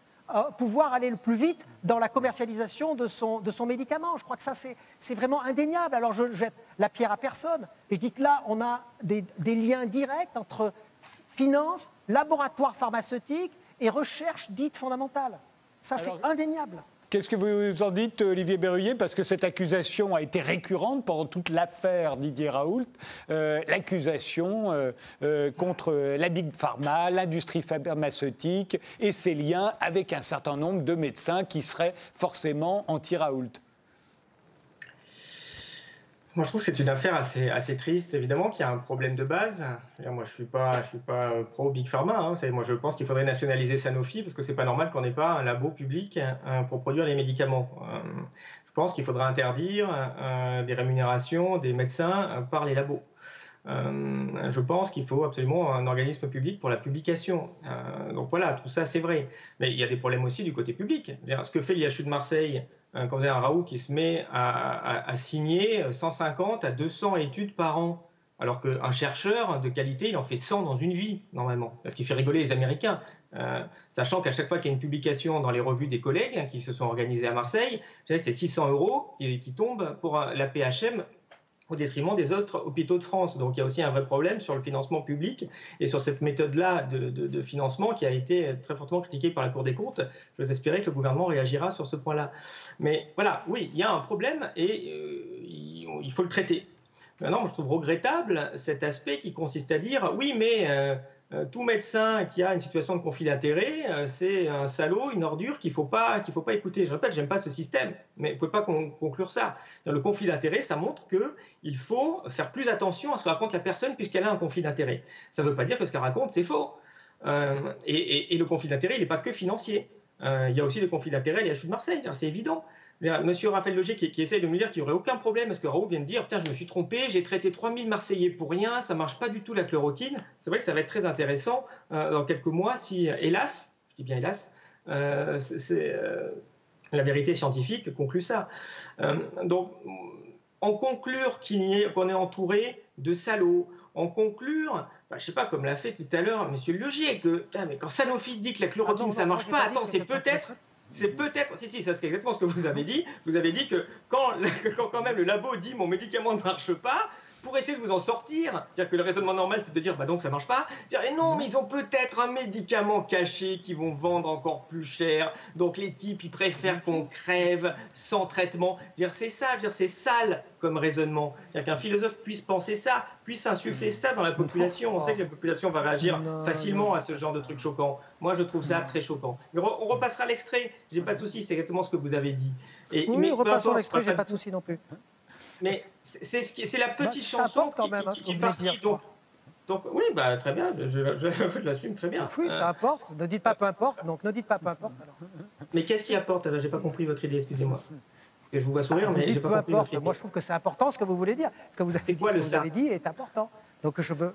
pouvoir aller le plus vite dans la commercialisation de son, de son médicament. Je crois que ça, c'est vraiment indéniable. Alors je jette la pierre à personne. Et je dis que là, on a des, des liens directs entre finance, laboratoire pharmaceutique et recherche dite fondamentale. Ça, c'est indéniable. Qu'est-ce que vous en dites, Olivier Berruyer? Parce que cette accusation a été récurrente pendant toute l'affaire Didier Raoult. Euh, l'accusation euh, euh, contre la Big Pharma, l'industrie pharmaceutique et ses liens avec un certain nombre de médecins qui seraient forcément anti-Raoult. Moi, je trouve que c'est une affaire assez, assez triste. Évidemment qu'il y a un problème de base. Moi, je ne suis pas, suis pas pro Big Pharma. Hein. Moi, je pense qu'il faudrait nationaliser Sanofi parce que c'est pas normal qu'on n'ait pas un labo public hein, pour produire les médicaments. Euh, je pense qu'il faudrait interdire euh, des rémunérations des médecins euh, par les labos. je pense qu'il faut absolument un organisme public pour la publication. donc voilà, tout ça c'est vrai. Mais il y a des problèmes aussi du côté public. Ce que fait l'IHU de Marseille un, un Raoult qui se met à, signer 150 à 200 études par an. Alors qu'un chercheur de qualité, il en fait 100 dans une vie, normalement, parce qu'il fait rigoler les Américains. Euh, sachant qu'à chaque fois qu'il y a une publication dans les revues des collègues hein, qui se sont organisés à Marseille, c'est 600 euros qui, tombent pour la PHM au détriment des autres hôpitaux de France. Donc il y a aussi un vrai problème sur le financement public et sur cette méthode-là de, financement qui a été très fortement critiquée par la Cour des comptes. Je vous espérer que le gouvernement réagira sur ce point-là. Mais voilà, oui, il y a un problème et euh, il faut le traiter. Maintenant, je trouve regrettable cet aspect qui consiste à dire oui, mais euh, tout médecin qui a une situation de conflit d'intérêt, euh, c'est un salaud, une ordure qu'il ne faut, pas, écouter. Je répète, j'aime pas ce système, mais vous ne pouvez pas conclure ça. Dans le conflit d'intérêt, ça montre qu'il faut faire plus attention à ce que raconte la personne puisqu'elle a un conflit d'intérêt. Ça ne veut pas dire que ce qu'elle raconte, c'est faux. Euh, et, le conflit d'intérêt, il n'est pas que financier. il y a aussi le conflit d'intérêt à l'IHU de Marseille, hein, c'est évident. Monsieur Raphaël Logier qui, qui, essaie de me dire qu'il n'y aurait aucun problème parce que Raoult vient de dire Putain, je me suis trompé, j'ai traité 3000 Marseillais pour rien, ça marche pas du tout la chloroquine. C'est vrai que ça va être très intéressant euh, dans quelques mois si, hélas, je dis bien hélas, euh, c'est, euh, la vérité scientifique conclut ça. donc, en conclure qu'on est entouré de salauds, en conclure, bah, je ne sais pas, comme l'a fait tout à l'heure Monsieur Logier, que mais quand Sanofi dit que la chloroquine ah ça marche pas, attends, c'est peut-être c'est peut-être, si, si, c'est exactement ce que vous avez dit. Vous avez dit que quand, quand, quand même le labo dit mon médicament ne marche pas, pour essayer de vous en sortir. C'est-à-dire que le raisonnement normal, c'est de dire, bah donc ça marche pas. Dire, et non, mais ils ont peut-être un médicament caché qui vont vendre encore plus cher. Donc les types, ils préfèrent qu'on crève sans traitement. Dire, c'est ça, dire, c'est sale comme raisonnement. C'est-à-dire qu'un philosophe puisse penser ça, puisse insuffler ça dans la population. On sait que la population va réagir facilement à ce genre de trucs choquants. Moi, je trouve ça très choquant. Mais on repassera l'extrait. J'ai pas de souci, c'est exactement ce que vous avez dit. Et, oui, mais, repassons l'extrait, j'ai pas de souci non plus. Mais c'est ce c'est la petite bah, chanson quand même, qui, hein, qui, dire, donc, oui, bah, très bien, je, je, l'assume très bien. Oui, ça euh, apporte. Ne dites pas peu importe, donc ne dites pas peu importe. Mais qu'est-ce qui apporte J'ai pas compris votre idée, excusez-moi. Je vous vois sourire, ah, mais j'ai pas compris votre idée. Moi, je trouve que c'est important ce que vous voulez dire. Ce que vous avez, dit, ce que vous avez dit est important. Donc, je veux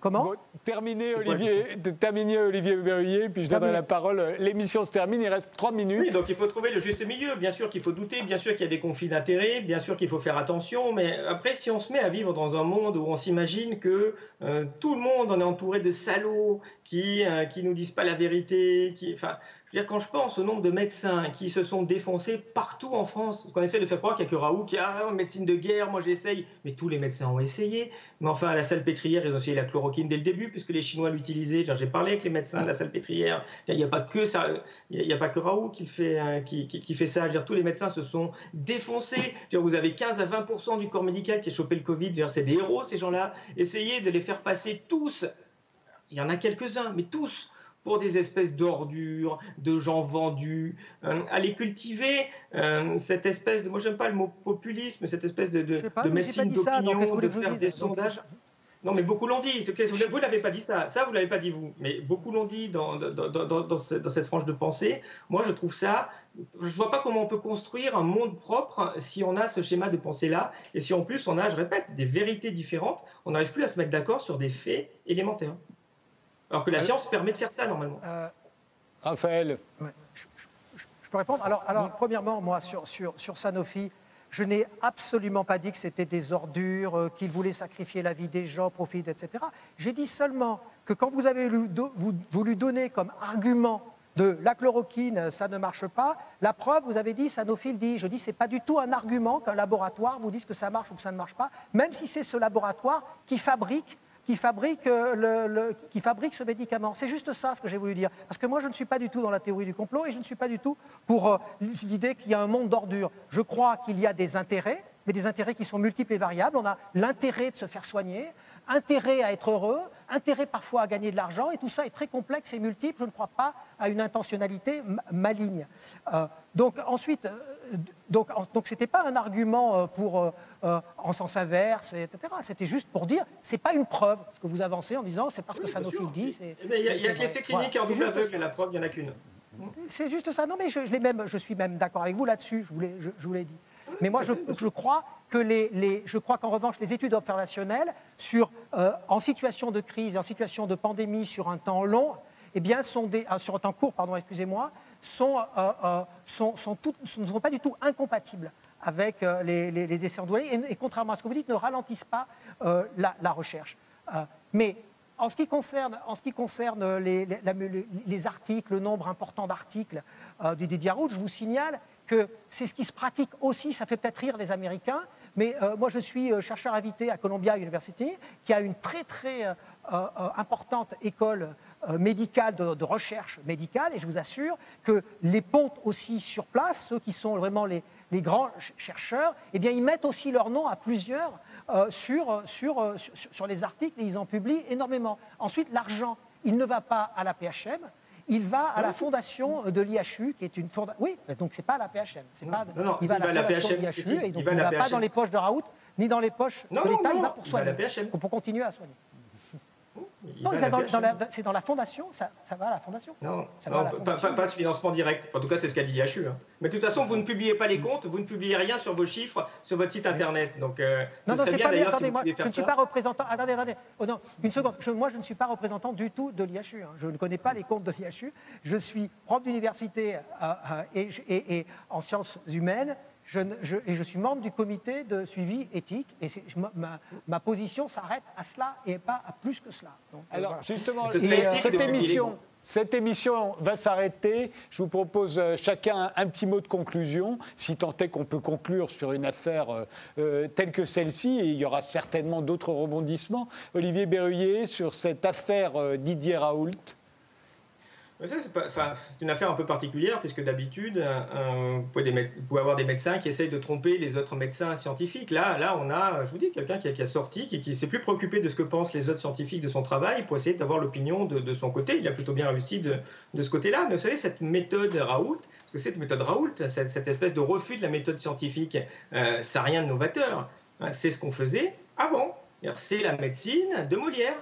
Comment terminez, Olivier, terminez, Olivier Berruyer, puis je donnerai la parole. L'émission se termine, il reste trois minutes. Oui, donc il faut trouver le juste milieu. Bien sûr qu'il faut douter, bien sûr qu'il y a des conflits d'intérêts, bien sûr qu'il faut faire attention, mais après, si on se met à vivre dans un monde où on s'imagine que euh, tout le monde en est entouré de salauds qui, ne euh, qui nous disent pas la vérité, qui, enfin, dire, quand je pense au nombre de médecins qui se sont défoncés partout en France, qu'on essaie de faire croire qu'il n'y a que Raoult qui a ah, médecine de guerre, moi j'essaye, mais tous les médecins ont essayé. Mais enfin, à la salpêtrière, ils ont essayé la chloroquine dès le début, puisque les Chinois l'utilisaient. J'ai parlé avec les médecins de la salpêtrière. Il n'y a pas que a pas que Raoult qui fait, hein, qui, fait ça. Dire, tous les médecins se sont défoncés. Vous avez 15 à 20% du corps médical qui a chopé le Covid. C'est des héros ces gens-là. Essayez de les faire passer tous. Il y en a quelques-uns, mais tous pour des espèces d'ordures, de gens vendus, euh, à les cultiver, euh, cette espèce de, moi j'aime pas le mot populisme, cette espèce de, de, pas, de médecine d'opinion, de faire des sondages. Non, mais beaucoup l'ont dit. Vous n'avez pas dit ça. Ça, vous l'avez pas dit vous. Mais beaucoup l'ont dit dans, dans, dans, dans, cette frange de pensée. Moi, je trouve ça. Je ne vois pas comment on peut construire un monde propre si on a ce schéma de pensée-là. Et si en plus on a, je répète, des vérités différentes, on n'arrive plus à se mettre d'accord sur des faits élémentaires. Alors que la science permet de faire ça normalement. Euh, Raphaël. je, peux répondre alors, alors, premièrement, moi, sur, sur, sur Sanofi, je n'ai absolument pas dit que c'était des ordures, euh, qu'ils voulaient sacrifier la vie des gens, profiter, etc. J'ai dit seulement que quand vous avez voulu donner comme argument de la chloroquine, ça ne marche pas. La preuve, vous avez dit, Sanofi le dit, je dis, c'est pas du tout un argument qu'un laboratoire vous dise que ça marche ou que ça ne marche pas, même si c'est ce laboratoire qui fabrique qui fabrique, euh, le, qui fabrique ce médicament. C'est juste ça ce que j'ai voulu dire. Parce que moi, je ne suis pas du tout dans la théorie du complot et je ne suis pas du tout pour euh, l'idée qu'il y a un monde d'ordures. Je crois qu'il y a des intérêts, mais des intérêts qui sont multiples et variables. On a l'intérêt de se faire soigner, intérêt à être heureux, intérêt parfois à gagner de l'argent, et tout ça est très complexe et multiple. Je ne crois pas à une intentionnalité maligne. Euh, donc ensuite, donc, donc c'était pas un argument pour euh, en sens inverse, etc. C'était juste pour dire, c'est pas une preuve, ce que vous avancez en disant, c'est parce que Sanofi le dit. Il y a, y a que l'essai clinique en double aveugle, et la preuve, il n'y en a qu'une. C'est juste ça. Non, mais je, même, je suis même d'accord avec vous là-dessus, je vous je, l'ai dit. Mais moi, je, je, crois que les, les je crois qu'en revanche, les études observationnelles sur, euh, en situation de crise, en situation de pandémie sur un temps long, eh bien, sont des, euh, sur un temps court, pardon, excusez-moi, sont, sont, sont, ne sont pas du tout incompatibles avec euh, les, essais en douanier et, contrairement à ce que vous dites, ne ralentissent pas euh, la, recherche. Euh, mais en ce qui concerne, en ce qui concerne les, articles, le nombre important d'articles du Didier je vous signale que c'est ce qui se pratique aussi, ça fait peut-être rire les Américains, mais moi je suis chercheur invité à Columbia University, qui a une très très importante école médicale de, de, recherche médicale, et je vous assure que les pontes aussi sur place, ceux qui sont vraiment les, les grands chercheurs, eh bien, ils mettent aussi leur nom à plusieurs euh, sur, euh, sur, sur, les articles et ils en publient énormément. Ensuite, l'argent, il ne va pas à la PHM, il va à la fondation de l'IHU, qui est une fondation. Oui, donc c'est pas à la PHM. Pas... Non, non, il va à la fondation de l'IHU, et donc il ne va, pas dans les poches de Raoult, ni dans les poches de l'État, il va pour soigner, pour continuer à soigner non, c'est dans la fondation, ça, va à la fondation. Non, Pas, ce financement direct. En tout cas, c'est ce qu'a dit l'IHU. Hein. Mais de toute façon, vous ne publiez pas les comptes, vous ne publiez rien sur vos chiffres sur votre site internet. Donc, euh, non, non, c'est pas bien. Attendez, moi, je ne suis pas représentant. Attendez, attendez. Oh, non, une seconde. moi, je ne suis pas représentant du tout de l'IHU. Hein. Je ne connais pas les comptes de l'IHU. Je suis prof d'université euh, euh, et en sciences humaines je, et je suis membre du comité de suivi éthique, et ma, position s'arrête à cela et pas à plus que cela. Alors, justement, cette, émission, cette émission va s'arrêter. Je vous propose euh, chacun un, petit mot de conclusion, si tant est qu'on peut conclure sur une affaire euh, euh, telle que celle-ci, et il y aura certainement d'autres rebondissements. Olivier Berruyer, sur cette affaire Didier Raoult. C'est une affaire un peu particulière, puisque d'habitude, vous, pouvez avoir des médecins qui essayent de tromper les autres médecins scientifiques. Là, là on a, je vous dis, quelqu'un qui, a sorti, qui, qui s'est plus préoccupé de ce que pensent les autres scientifiques de son travail pour essayer d'avoir l'opinion de, son côté. Il a plutôt bien réussi de, ce côté-là. Mais vous savez, cette méthode Raoult, parce que cette méthode Raoult, cette, espèce de refus de la méthode scientifique, euh, ça n'a rien de novateur. Hein, c'est ce qu'on faisait avant. C'est la médecine de Molière.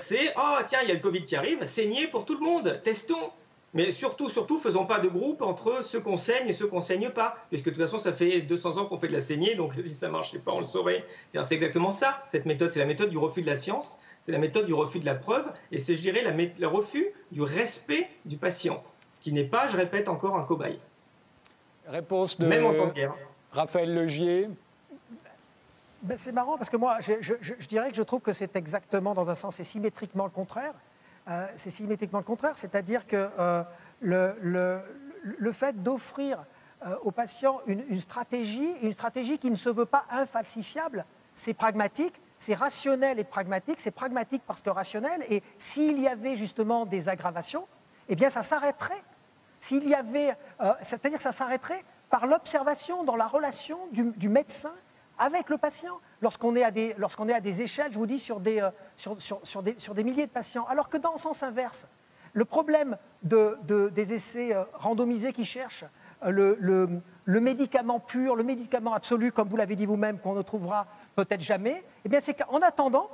C'est oh tiens, il y a le Covid qui arrive, saignez pour tout le monde, testons. Mais surtout, surtout, faisons pas de groupe entre ceux qu'on saigne et ceux qu'on saigne pas. Puisque de toute façon, ça fait 200 ans qu'on fait de la saignée, donc si ça marchait pas, on le saurait. C'est exactement ça. Cette méthode, c'est la méthode du refus de la science, c'est la méthode du refus de la preuve, et c'est, je dirais, la, le refus du respect du patient, qui n'est pas, je répète encore, un cobaye. Réponse de Même en temps de guerre. Raphaël Legier. Ben, c'est marrant parce que moi, je, dirais que je trouve que c'est exactement, dans un sens, c'est symétriquement le contraire. Euh, c'est symétriquement le contraire, c'est-à-dire que euh, le, fait d'offrir euh, aux patients une, stratégie, une stratégie qui ne se veut pas infalsifiable, c'est pragmatique, c'est rationnel et pragmatique, c'est pragmatique parce que rationnel, et s'il y avait justement des aggravations, eh bien ça s'arrêterait. S'il y avait, c'est-à-dire ça s'arrêterait par l'observation dans la relation du, médecin avec le patient. Lorsqu'on est, lorsqu'on est, à des échelles, je vous dis, sur des, euh, sur, des, sur des, milliers de patients. Alors que dans le sens inverse, le problème de, de, des essais euh, randomisés qui cherchent le, le, le, médicament pur, le médicament absolu, comme vous l'avez dit vous-même, qu'on ne trouvera peut-être jamais, eh bien c'est qu'en attendant,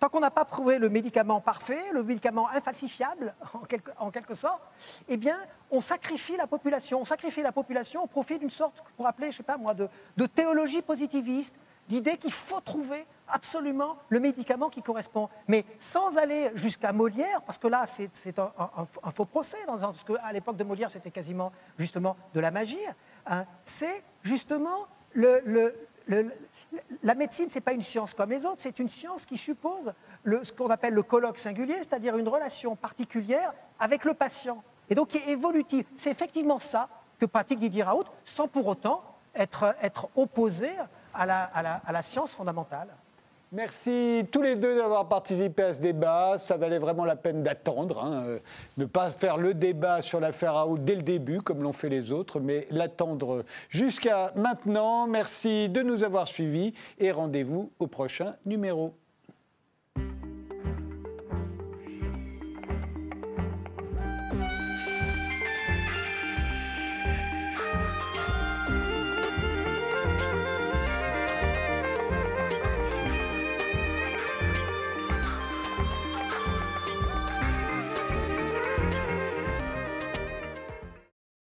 Tant qu'on n'a pas prouvé le médicament parfait, le médicament infalsifiable, en quelque, sorte, eh bien, on sacrifie la population. On sacrifie la population au profit d'une sorte, pour appeler, je sais pas moi, de, théologie positiviste, d'idée qu'il faut trouver absolument le médicament qui correspond. Mais sans aller jusqu'à Molière, parce que là, c'est un, faux procès, parce qu'à l'époque de Molière, c'était quasiment justement de la magie, hein, c'est justement le, la médecine, ce n'est pas une science comme les autres, c'est une science qui suppose ce qu'on appelle le colloque singulier, c'est-à-dire une relation particulière avec le patient, et donc qui est évolutive. C'est effectivement ça que pratique Didier Raoult, sans pour autant être, opposé à la science fondamentale. Merci tous les deux d'avoir participé à ce débat. Ça valait vraiment la peine d'attendre, hein, euh, ne pas faire le débat sur l'affaire Raoult dès le début, comme l'ont fait les autres, mais l'attendre jusqu'à maintenant. Merci de nous avoir suivis et rendez-vous au prochain numéro.